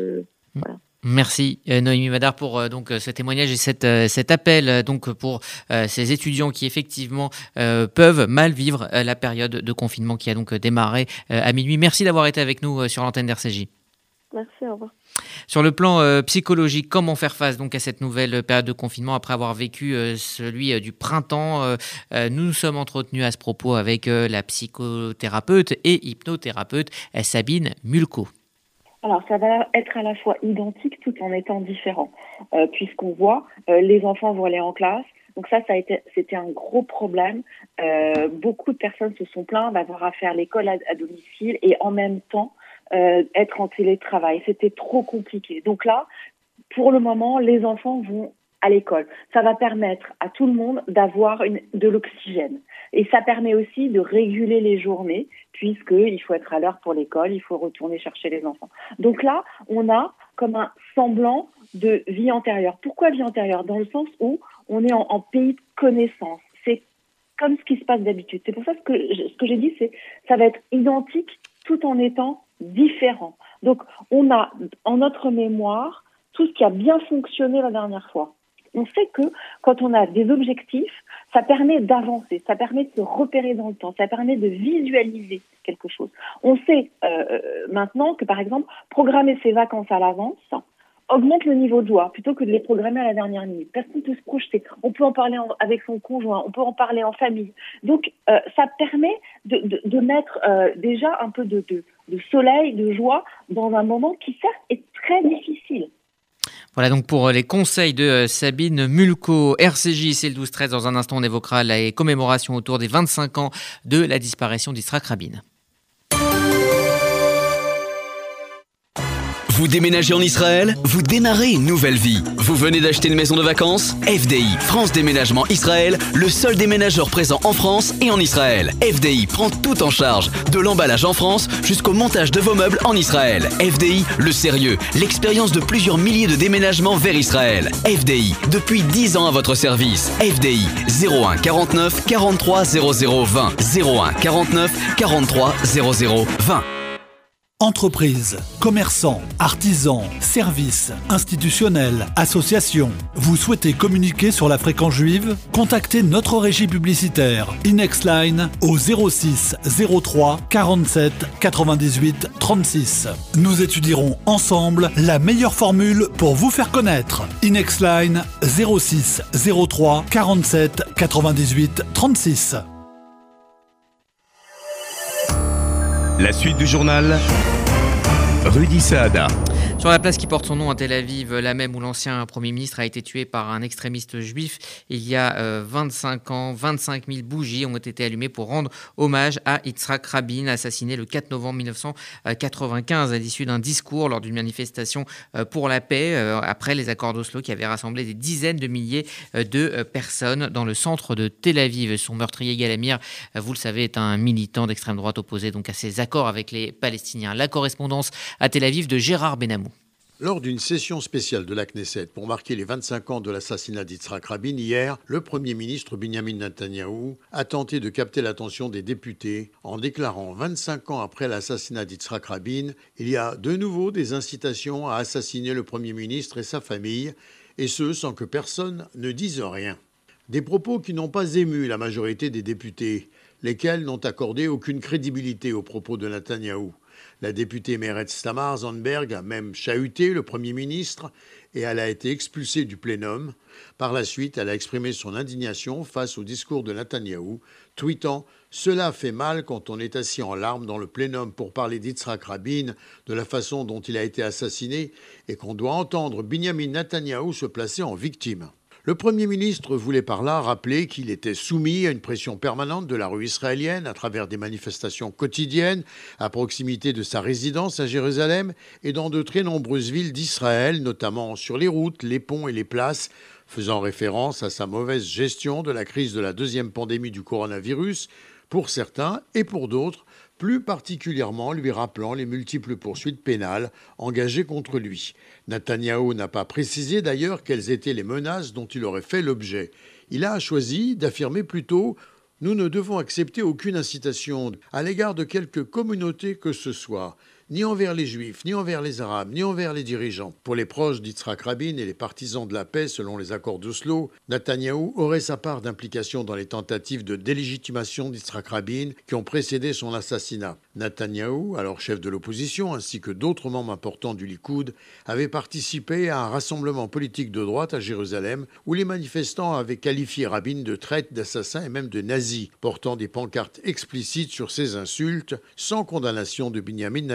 voilà.
Merci euh, Noémie Madar pour euh, donc euh, ce témoignage et cette, cet appel donc pour ces étudiants qui effectivement peuvent mal vivre la période de confinement qui a donc démarré à minuit. Merci d'avoir été avec nous sur l'antenne d'RCJ.
Merci, au revoir.
Sur le plan psychologique, comment faire face donc à cette nouvelle période de confinement après avoir vécu celui du printemps Nous nous sommes entretenus à ce propos avec la psychothérapeute et hypnothérapeute Sabine Mulco.
Alors, ça va être à la fois identique tout en étant différent, euh, puisqu'on voit euh, les enfants vont aller en classe. Donc ça, ça a été, c'était un gros problème. Euh, beaucoup de personnes se sont plaintes d'avoir à faire l'école à, domicile et en même temps être en télétravail. C'était trop compliqué. Donc là, pour le moment, les enfants vont à l'école. Ça va permettre à tout le monde d'avoir de l'oxygène. Et ça permet aussi de réguler les journées, puisqu'il faut être à l'heure pour l'école, il faut retourner chercher les enfants. Donc là, on a comme un semblant de vie antérieure. Pourquoi vie antérieure? Dans le sens où on est en, en pays de connaissance. C'est comme ce qui se passe d'habitude. C'est pour ça que ce que j'ai dit, c'est ça va être identique tout en étant différent. Donc, on a en notre mémoire tout ce qui a bien fonctionné la dernière fois. On sait que quand on a des objectifs, ça permet d'avancer, ça permet de se repérer dans le temps, ça permet de visualiser quelque chose. On sait euh, maintenant que, par exemple, programmer ses vacances à l'avance augmente le niveau de joie plutôt que de les programmer à la dernière minute. Personne peut se projeter. On peut en parler avec son conjoint, on peut en parler en famille. Donc, euh, ça permet de, mettre euh, déjà un peu de soleil, de joie dans un moment qui, certes, est très difficile.
Voilà donc pour euh, les conseils de euh, Sabine Mulco. RCJ, c'est le 12-13. Dans un instant, on évoquera les commémorations autour des 25 ans de la disparition d'Israël Rabin.
Vous déménagez en Israël? Vous démarrez une nouvelle vie. Vous venez d'acheter une maison de vacances? FDI, France Déménagement Israël, le seul déménageur présent en France et en Israël. FDI prend tout en charge, de l'emballage en France jusqu'au montage de vos meubles en Israël. FDI, le sérieux, l'expérience de plusieurs milliers de déménagements vers Israël. FDI, depuis 10 ans à votre service. FDI, 01 49 43 00 20. 01 49 43 00 20.
Entreprises, commerçants, artisans, services, institutionnels, associations. Vous souhaitez communiquer sur la fréquence juive? Contactez notre régie publicitaire Inexline au 06 03 47 98 36. Nous étudierons ensemble la meilleure formule pour vous faire connaître. Inexline 06 03 47 98 36.
La suite du journal, Rudy Saada.
Sur la place qui porte son nom à Tel Aviv, la même où l'ancien Premier ministre a été tué par un extrémiste juif, il y a euh, 25 ans, 25 000 bougies ont été allumées pour rendre hommage à Yitzhak Rabin, assassiné le 4 novembre 1995 à l'issue d'un discours lors d'une manifestation euh, pour la paix, euh, après les accords d'Oslo qui avaient rassemblé des dizaines de milliers euh, de euh, personnes dans le centre de Tel Aviv. Son meurtrier Galamir, euh, vous le savez, est un militant d'extrême droite opposé donc à ces accords avec les Palestiniens. La correspondance à Tel Aviv de Gérard Benamou.
Lors d'une session spéciale de la Knesset pour marquer les 25 ans de l'assassinat d'Yitzhak Rabin hier, le Premier ministre Benjamin Netanyahou a tenté de capter l'attention des députés en déclarant 25 ans après l'assassinat d'Yitzhak Rabin, il y a de nouveau des incitations à assassiner le Premier ministre et sa famille, et ce sans que personne ne dise rien. Des propos qui n'ont pas ému la majorité des députés, lesquels n'ont accordé aucune crédibilité aux propos de Netanyahou. La députée Meretz Tamar Zandberg a même chahuté le Premier ministre et elle a été expulsée du plénum. Par la suite, elle a exprimé son indignation face au discours de Netanyahou, tweetant Cela fait mal quand on est assis en larmes dans le plénum pour parler d'Yitzhak Rabin, de la façon dont il a été assassiné, et qu'on doit entendre Binyamin Netanyahou se placer en victime. Le Premier ministre voulait par là rappeler qu'il était soumis à une pression permanente de la rue israélienne à travers des manifestations quotidiennes à proximité de sa résidence à Jérusalem et dans de très nombreuses villes d'Israël, notamment sur les routes, les ponts et les places, faisant référence à sa mauvaise gestion de la crise de la deuxième pandémie du coronavirus, pour certains et pour d'autres, plus particulièrement lui rappelant les multiples poursuites pénales engagées contre lui. Netanyahou n'a pas précisé d'ailleurs quelles étaient les menaces dont il aurait fait l'objet. Il a choisi d'affirmer plutôt nous ne devons accepter aucune incitation à l'égard de quelque communauté que ce soit, ni envers les juifs, ni envers les arabes, ni envers les dirigeants. Pour les proches d'Yitzhak Rabin et les partisans de la paix selon les accords d'Oslo, Netanyahou aurait sa part d'implication dans les tentatives de délégitimation d'Yitzhak Rabin qui ont précédé son assassinat. Netanyahou, alors chef de l'opposition, ainsi que d'autres membres importants du Likoud, avaient participé à un rassemblement politique de droite à Jérusalem où les manifestants avaient qualifié Rabin de traite, d'assassin et même de nazi, portant des pancartes explicites sur ses insultes, sans condamnation de Binyamin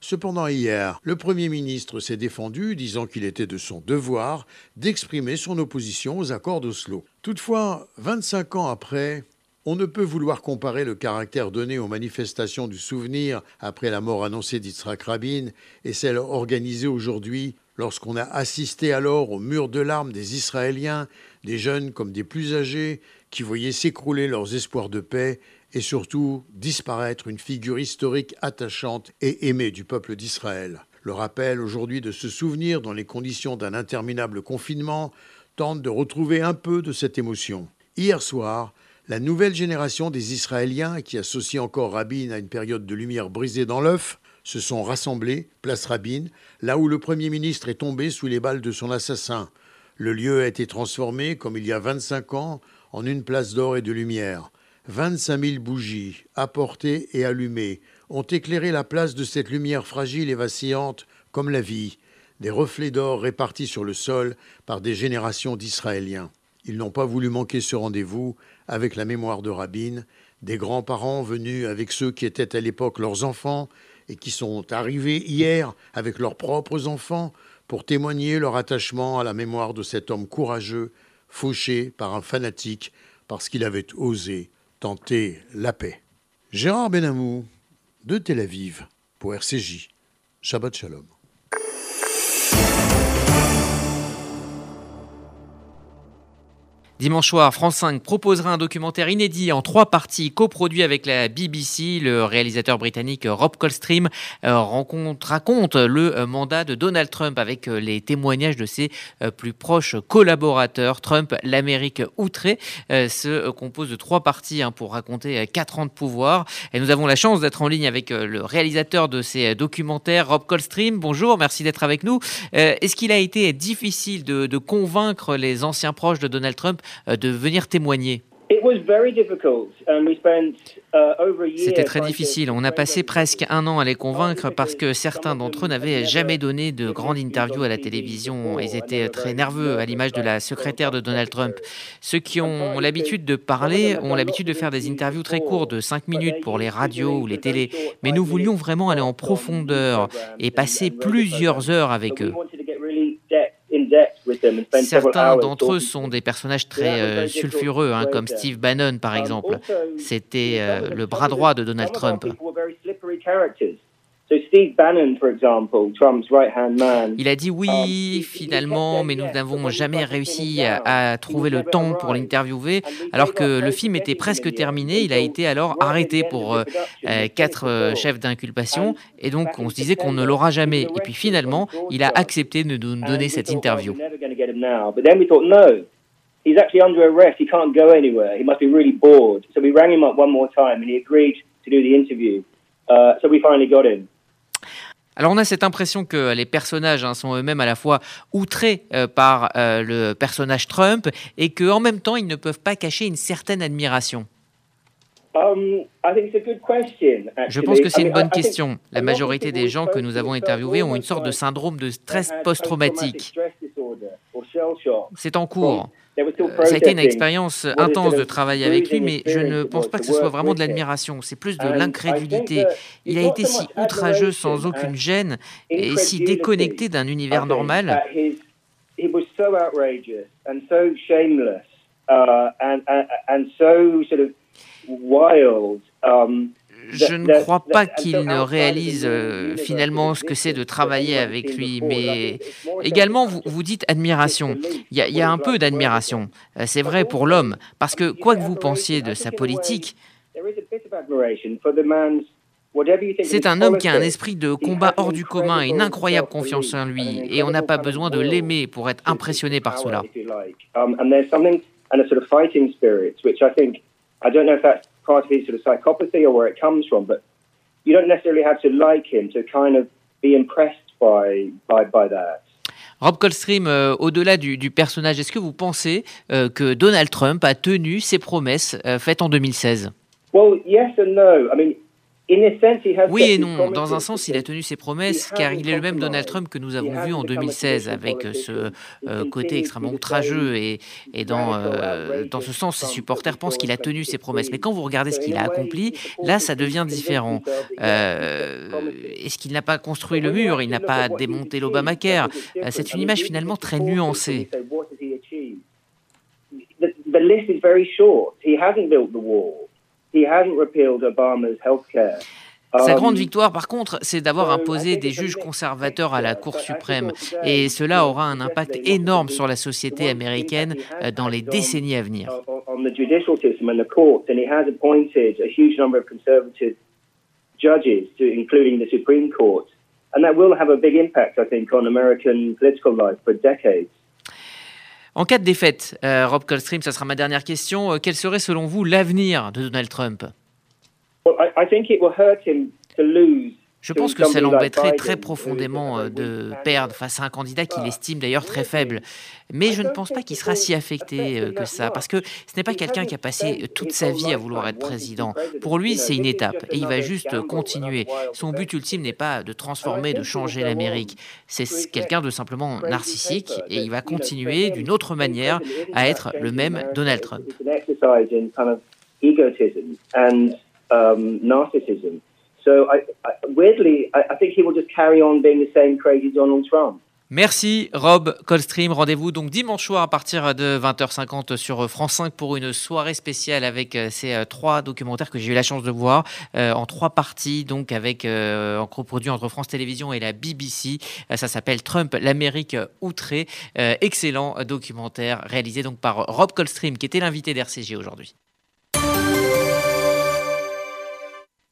Cependant, hier, le Premier ministre s'est défendu, disant qu'il était de son devoir d'exprimer son opposition aux accords d'Oslo. Toutefois, 25 ans après, on ne peut vouloir comparer le caractère donné aux manifestations du souvenir après la mort annoncée d'Yitzhak Rabin et celle organisée aujourd'hui lorsqu'on a assisté alors au mur de larmes des Israéliens, des jeunes comme des plus âgés, qui voyaient s'écrouler leurs espoirs de paix et surtout disparaître une figure historique attachante et aimée du peuple d'Israël. Le rappel aujourd'hui de se souvenir dans les conditions d'un interminable confinement tente de retrouver un peu de cette émotion. Hier soir, la nouvelle génération des Israéliens, qui associe encore Rabin à une période de lumière brisée dans l'œuf, se sont rassemblés, place Rabin, là où le Premier ministre est tombé sous les balles de son assassin. Le lieu a été transformé, comme il y a 25 ans, en une place d'or et de lumière. 25 000 bougies, apportées et allumées, ont éclairé la place de cette lumière fragile et vacillante comme la vie, des reflets d'or répartis sur le sol par des générations d'Israéliens. Ils n'ont pas voulu manquer ce rendez-vous avec la mémoire de Rabin, des grands-parents venus avec ceux qui étaient à l'époque leurs enfants et qui sont arrivés hier avec leurs propres enfants pour témoigner leur attachement à la mémoire de cet homme courageux, fauché par un fanatique parce qu'il avait osé tenter la paix. Gérard Benamou, de Tel Aviv, pour RCJ. Shabbat Shalom.
Dimanche soir, France 5 proposera un documentaire inédit en trois parties, coproduit avec la BBC. Le réalisateur britannique Rob Colstream euh, raconte le euh, mandat de Donald Trump avec euh, les témoignages de ses plus proches collaborateurs. Trump, l'Amérique outrée, se compose de trois parties hein, pour raconter quatre ans de pouvoir. Et nous avons la chance d'être en ligne avec le réalisateur de ces documentaires, Rob Colstream. Bonjour, merci d'être avec nous. Est-ce qu'il a été difficile de, convaincre les anciens proches de Donald Trump de venir témoigner c'était très difficile. On a passé presque un an à les convaincre parce que certains d'entre eux n'avaient jamais donné de grandes interviews à la télévision. Ils étaient très nerveux, à l'image de la secrétaire de Donald Trump. Ceux qui ont l'habitude de parler ont l'habitude de faire des interviews très courtes, de 5 minutes pour les radios ou les télés. Mais nous voulions vraiment aller en profondeur et passer plusieurs heures avec eux. Certains d'entre eux sont des personnages très euh, sulfureux, hein, comme Steve Bannon par um, exemple. C'était euh, le bras droit de Donald Trump. Il a dit oui, um, finalement, mais nous n'avons jamais réussi à, trouver le temps pour l'interviewer. Alors que le film était presque terminé, il a été alors arrêté pour euh, euh, quatre euh, chefs d'inculpation. Et donc, on se disait qu'on ne l'aura jamais. Et puis finalement, il a accepté de nous donner cette interview. He's actually under arrest. He can't go anywhere. He must be really bored. So we rang him up one more time and he agreed to do the interview. Uh, so we finally got him. Alors on a cette impression que les personnages hein, sont eux-mêmes à la fois outrés euh, par euh, le personnage Trump et qu'en même temps ils ne peuvent pas cacher une certaine admiration. Um, Je pense que c'est une bonne question. La majorité des gens que nous avons interviewés ont une sorte de syndrome de stress post-traumatique. C'est en cours. Euh, ça a été une expérience intense de travailler avec lui, mais je ne pense pas que ce soit vraiment de l'admiration, c'est plus de l'incrédulité. Il a été si outrageux sans aucune gêne et si déconnecté d'un univers normal. Je ne crois pas qu'il ne réalise euh, finalement ce que c'est de travailler avec lui, mais également, vous, vous dites admiration. Il y a, un peu d'admiration, euh, c'est vrai pour l'homme, parce que quoi que vous pensiez de sa politique, c'est un homme qui a un esprit de combat hors du commun et une incroyable confiance en lui, et on n'a pas besoin de l'aimer pour être impressionné par cela. Part of his sort of psychopathy or where it comes from, but you don't necessarily have to like him to kind of be impressed by, by, by that. Rob Colstream, euh, au-delà du, du, personnage, est-ce que vous pensez euh, que Donald Trump a tenu ses promesses euh, faites en 2016 Well, yes and no. I mean, oui et non. Dans un sens, il a tenu ses promesses, car il est le même Donald Trump que nous avons vu en 2016, avec ce euh, côté extrêmement outrageux. Et, et dans, euh, dans ce sens, ses supporters pensent qu'il a tenu ses promesses. Mais quand vous regardez ce qu'il a accompli, là, ça devient différent. Euh, Est-ce qu'il n'a pas construit le mur? Il n'a pas démonté l'Obamacare euh, C'est une image finalement très nuancée. The list is very short. He hasn't built the wall. Sa um, grande victoire, par contre, c'est d'avoir imposé des juges conservateurs à la Cour suprême. Et cela aura un impact énorme sur la société américaine euh, dans les décennies à venir.
and that will have a big impact, I think, on American political life for decades.
En cas de défaite, euh, Rob Coldstream, ça sera ma dernière question. Euh, quel serait selon vous l'avenir de Donald Trump?
I think it will hurt him to lose.
Je pense que ça l'embêterait très profondément euh, de perdre face à un candidat qu'il estime d'ailleurs très faible. Mais je ne pense pas qu'il sera si affecté euh, que ça, parce que ce n'est pas quelqu'un qui a passé toute sa vie à vouloir être président. Pour lui, c'est une étape, et il va juste continuer. Son but ultime n'est pas de transformer, de changer l'Amérique. C'est quelqu'un de simplement narcissique, et il va continuer d'une autre manière à être le même Donald Trump.
So, I, I, weirdly, I, I think he will just carry on being the same crazy Donald Trump.
Merci Rob Coldstream. Rendez-vous donc dimanche soir à partir de 20h50 sur France 5 pour une soirée spéciale avec euh, ces euh, trois documentaires que j'ai eu la chance de voir euh, en trois parties, donc avec en coproduit entre France Télévisions et la BBC. ça s'appelle Trump, l'Amérique outrée. excellent documentaire réalisé donc par Rob Coldstream qui était l'invité d'RCG aujourd'hui.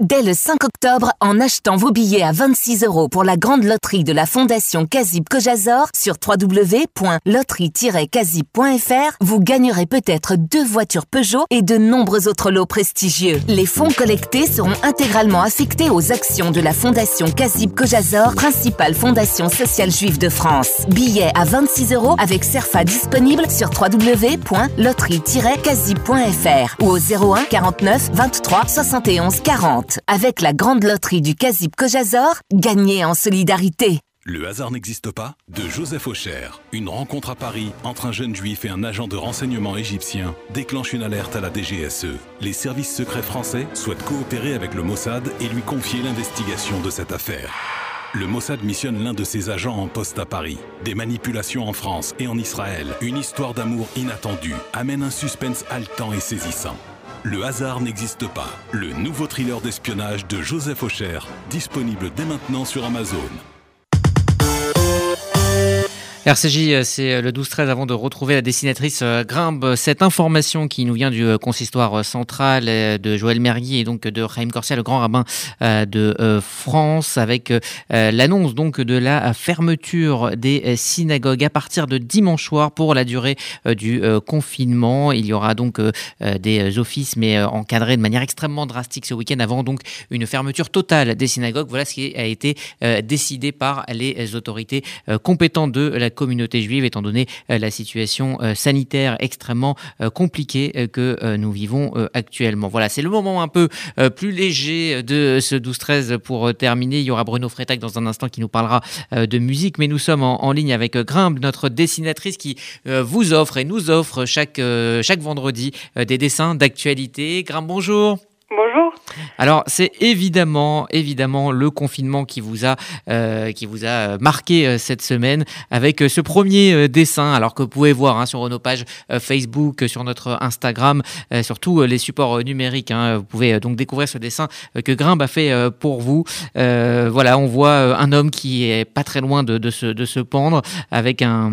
Dès le 5 octobre, en achetant vos billets à 26 euros pour la grande loterie de la Fondation Kazib Kojazor sur www.loterie-kazib.fr, vous gagnerez peut-être deux voitures Peugeot et de nombreux autres lots prestigieux. Les fonds collectés seront intégralement affectés aux actions de la Fondation Kazib Kojazor, principale fondation sociale juive de France. Billets à 26 euros avec Serfa disponible sur www.loterie-kazib.fr ou au 01 49 23 71 40. Avec la grande loterie du Kazib Kojazor, gagnez en solidarité.
Le hasard n'existe pas de Joseph Aucher. Une rencontre à Paris entre un jeune juif et un agent de renseignement égyptien déclenche une alerte à la DGSE. Les services secrets français souhaitent coopérer avec le Mossad et lui confier l'investigation de cette affaire. Le Mossad missionne l'un de ses agents en poste à Paris. Des manipulations en France et en Israël, une histoire d'amour inattendue amène un suspense haletant et saisissant. Le hasard n'existe pas. Le nouveau thriller d'espionnage de Joseph Aucher, disponible dès maintenant sur Amazon.
RCJ, euh, c'est euh, le 12-13 avant de retrouver la dessinatrice euh, Grimbe. Cette information qui nous vient du consistoire central de Joël Mergui et donc de Raïm Corsia, le grand rabbin de France, avec l'annonce donc de la fermeture des synagogues à partir de dimanche soir pour la durée du confinement. Il y aura donc des offices, mais encadrés de manière extrêmement drastique ce week-end avant donc une fermeture totale des synagogues. Voilà ce qui a été décidé par les autorités compétentes de la communauté juive, étant donné euh, la situation euh, sanitaire extrêmement euh, compliquée que nous vivons actuellement. Voilà, c'est le moment un peu plus léger de ce 12-13 pour terminer. Il y aura Bruno Fretac dans un instant qui nous parlera de musique, mais nous sommes en, ligne avec Grimbe, notre dessinatrice qui vous offre et nous offre chaque, chaque vendredi des dessins d'actualité. Grimbe, bonjour.
Bonjour.
Alors c'est évidemment, évidemment le confinement qui vous a, euh, qui vous a euh, marqué euh, cette semaine avec ce premier dessin. Alors que vous pouvez voir hein, sur nos pages Facebook, sur notre Instagram, sur tous les supports numériques. Hein. vous pouvez donc découvrir ce dessin que Grimbe a fait pour vous. voilà, on voit un homme qui est pas très loin de, se, de se pendre avec un,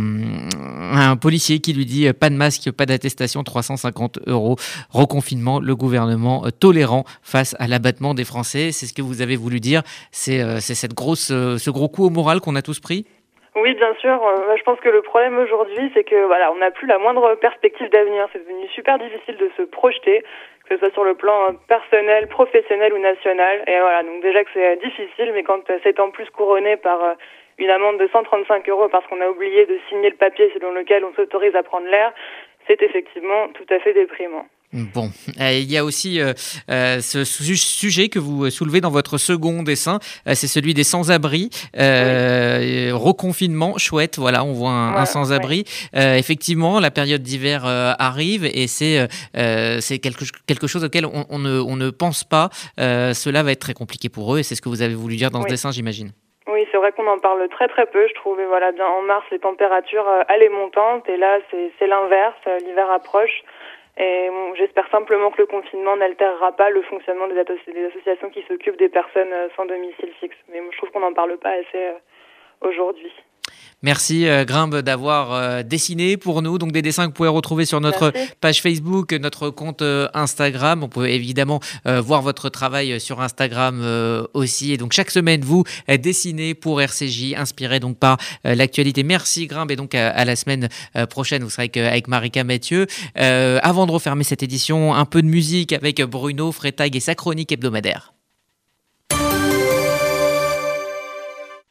policier qui lui dit pas de masque, pas d'attestation, 350 euros. Reconfinement, le gouvernement tolère face à l'abattement des Français. C'est ce que vous avez voulu dire. C'est euh, cette grosse, euh, ce gros coup au moral qu'on a tous pris?
Oui, bien sûr. Euh, je pense que le problème aujourd'hui, c'est que voilà, on n'a plus la moindre perspective d'avenir. C'est devenu super difficile de se projeter, que ce soit sur le plan personnel, professionnel ou national. Et voilà, donc déjà que c'est difficile, mais quand c'est en plus couronné par une amende de 135 euros parce qu'on a oublié de signer le papier selon lequel on s'autorise à prendre l'air, c'est effectivement tout à fait déprimant.
Bon, euh, il y a aussi euh, euh, ce sujet que vous soulevez dans votre second dessin, c'est celui des sans-abri, reconfinement, chouette, voilà, on voit un, sans-abri. effectivement, la période d'hiver arrive et c'est quelque, quelque chose auquel on, ne, on ne pense pas. cela va être très compliqué pour eux et c'est ce que vous avez voulu dire dans ce dessin, j'imagine
c'est vrai qu'on en parle très très peu, je trouve. Et voilà, bien en mars, les températures euh, allaient montantes, et là, c'est l'inverse. euh, L'hiver approche. Et j'espère simplement que le confinement n'altérera pas le fonctionnement des, asso- des associations qui s'occupent des personnes euh, sans domicile fixe. Mais je trouve qu'on n'en parle pas assez euh, aujourd'hui.
Merci euh, Grimbe d'avoir euh, dessiné pour nous donc des dessins que vous pouvez retrouver sur notre
Merci.
page Facebook, notre compte euh, Instagram. On peut évidemment voir votre travail sur Instagram aussi et donc chaque semaine vous dessinez pour RCJ inspiré donc par l'actualité. Merci Grimbe et donc à, à la semaine prochaine vous serez avec, avec Marika Mathieu. Avant de refermer cette édition, un peu de musique avec Bruno Freitag et sa chronique hebdomadaire.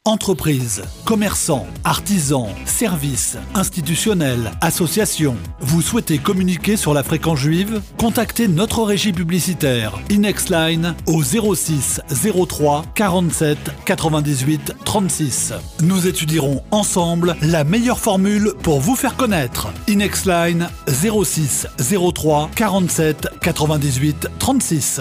Entreprises, commerçants, artisans, services, institutionnels, associations. Vous souhaitez communiquer sur la fréquence juive? Contactez notre régie publicitaire Inexline au 06 03 47 98 36. Nous étudierons ensemble la meilleure formule pour vous faire connaître. Inexline 06 03 47 98 36.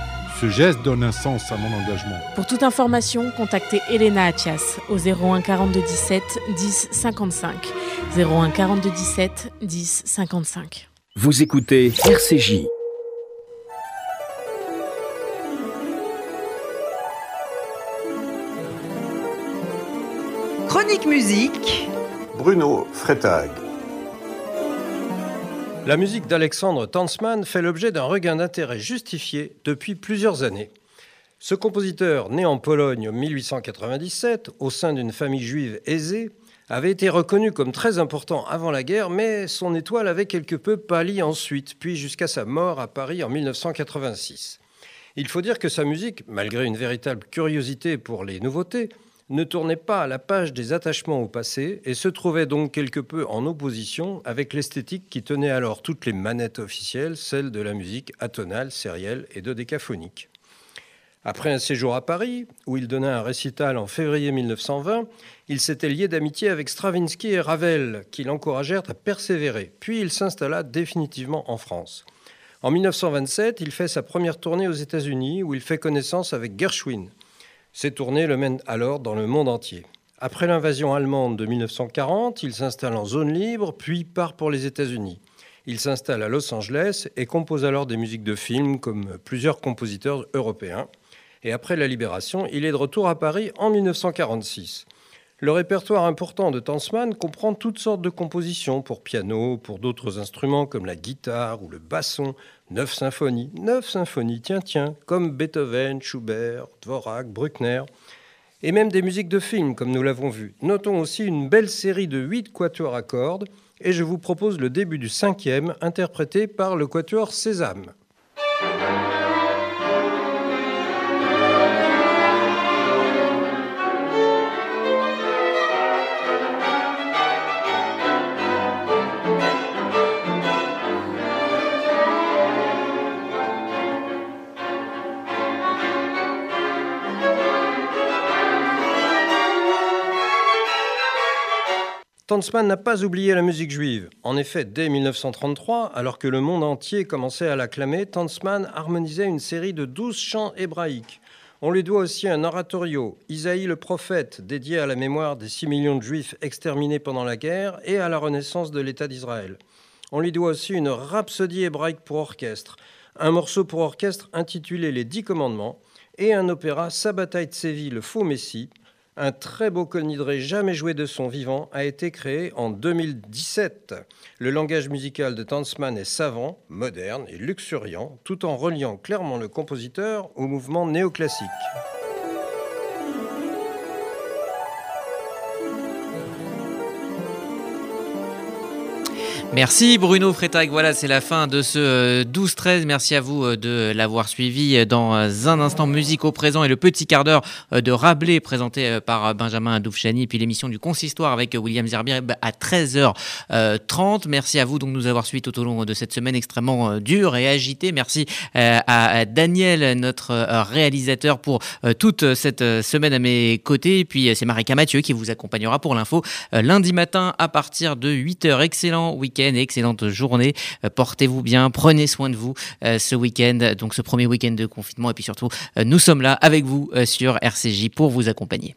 Ce geste donne un sens à mon engagement.
Pour toute information, contactez Elena Atias au 01 42 17 10 55. 01 42 17 10 55.
Vous écoutez RCJ.
Chronique musique.
Bruno Freitag.
La musique d'Alexandre Tansman fait l'objet d'un regain d'intérêt justifié depuis plusieurs années. Ce compositeur, né en Pologne en 1897, au sein d'une famille juive aisée, avait été reconnu comme très important avant la guerre, mais son étoile avait quelque peu pâli ensuite, puis jusqu'à sa mort à Paris en 1986. Il faut dire que sa musique, malgré une véritable curiosité pour les nouveautés, ne tournait pas à la page des attachements au passé et se trouvait donc quelque peu en opposition avec l'esthétique qui tenait alors toutes les manettes officielles, celle de la musique atonale, sérielle et de décaphonique. Après un séjour à Paris, où il donna un récital en février 1920, il s'était lié d'amitié avec Stravinsky et Ravel, qui l'encouragèrent à persévérer. Puis il s'installa définitivement en France. En 1927, il fait sa première tournée aux États-Unis, où il fait connaissance avec Gershwin. Ces tournées le mènent alors dans le monde entier. Après l'invasion allemande de 1940, il s'installe en zone libre, puis part pour les États-Unis. Il s'installe à Los Angeles et compose alors des musiques de films comme plusieurs compositeurs européens. Et après la libération, il est de retour à Paris en 1946. Le répertoire important de Tansman comprend toutes sortes de compositions pour piano, pour d'autres instruments comme la guitare ou le basson, neuf symphonies, neuf symphonies, tiens, tiens, comme Beethoven, Schubert, Dvorak, Bruckner, et même des musiques de films comme nous l'avons vu. Notons aussi une belle série de huit quatuors à cordes, et je vous propose le début du cinquième, interprété par le quatuor Sésame. Tansman n'a pas oublié la musique juive. En effet, dès 1933, alors que le monde entier commençait à l'acclamer, Tansman harmonisait une série de douze chants hébraïques. On lui doit aussi un oratorio, Isaïe le prophète, dédié à la mémoire des 6 millions de juifs exterminés pendant la guerre et à la renaissance de l'État d'Israël. On lui doit aussi une rhapsodie hébraïque pour orchestre, un morceau pour orchestre intitulé Les Dix Commandements et un opéra Sabbatai Tsevi, le faux Messie, un très beau colnidré jamais joué de son vivant a été créé en 2017. Le langage musical de Tansman est savant, moderne et luxuriant, tout en reliant clairement le compositeur au mouvement néoclassique.
Merci Bruno Frétag. Voilà, c'est la fin de ce 12-13. Euh, Merci à vous euh, de l'avoir suivi. Dans un instant, musique au présent et le petit quart d'heure euh, de Rabelais présenté par Benjamin Doufchani. Puis l'émission du Consistoire avec William Zerbier à 13h30. Merci à vous donc de nous avoir suivis tout au long de cette semaine extrêmement dure et agitée. Merci à Daniel, notre réalisateur, pour toute cette semaine à mes côtés. Et puis c'est Marika Mathieu qui vous accompagnera pour l'info lundi matin à partir de 8h. Excellent week-end excellente journée. Euh, portez-vous bien, prenez soin de vous euh, ce week-end, donc ce premier week-end de confinement. Et puis surtout, euh, nous sommes là avec vous sur RCJ pour vous accompagner.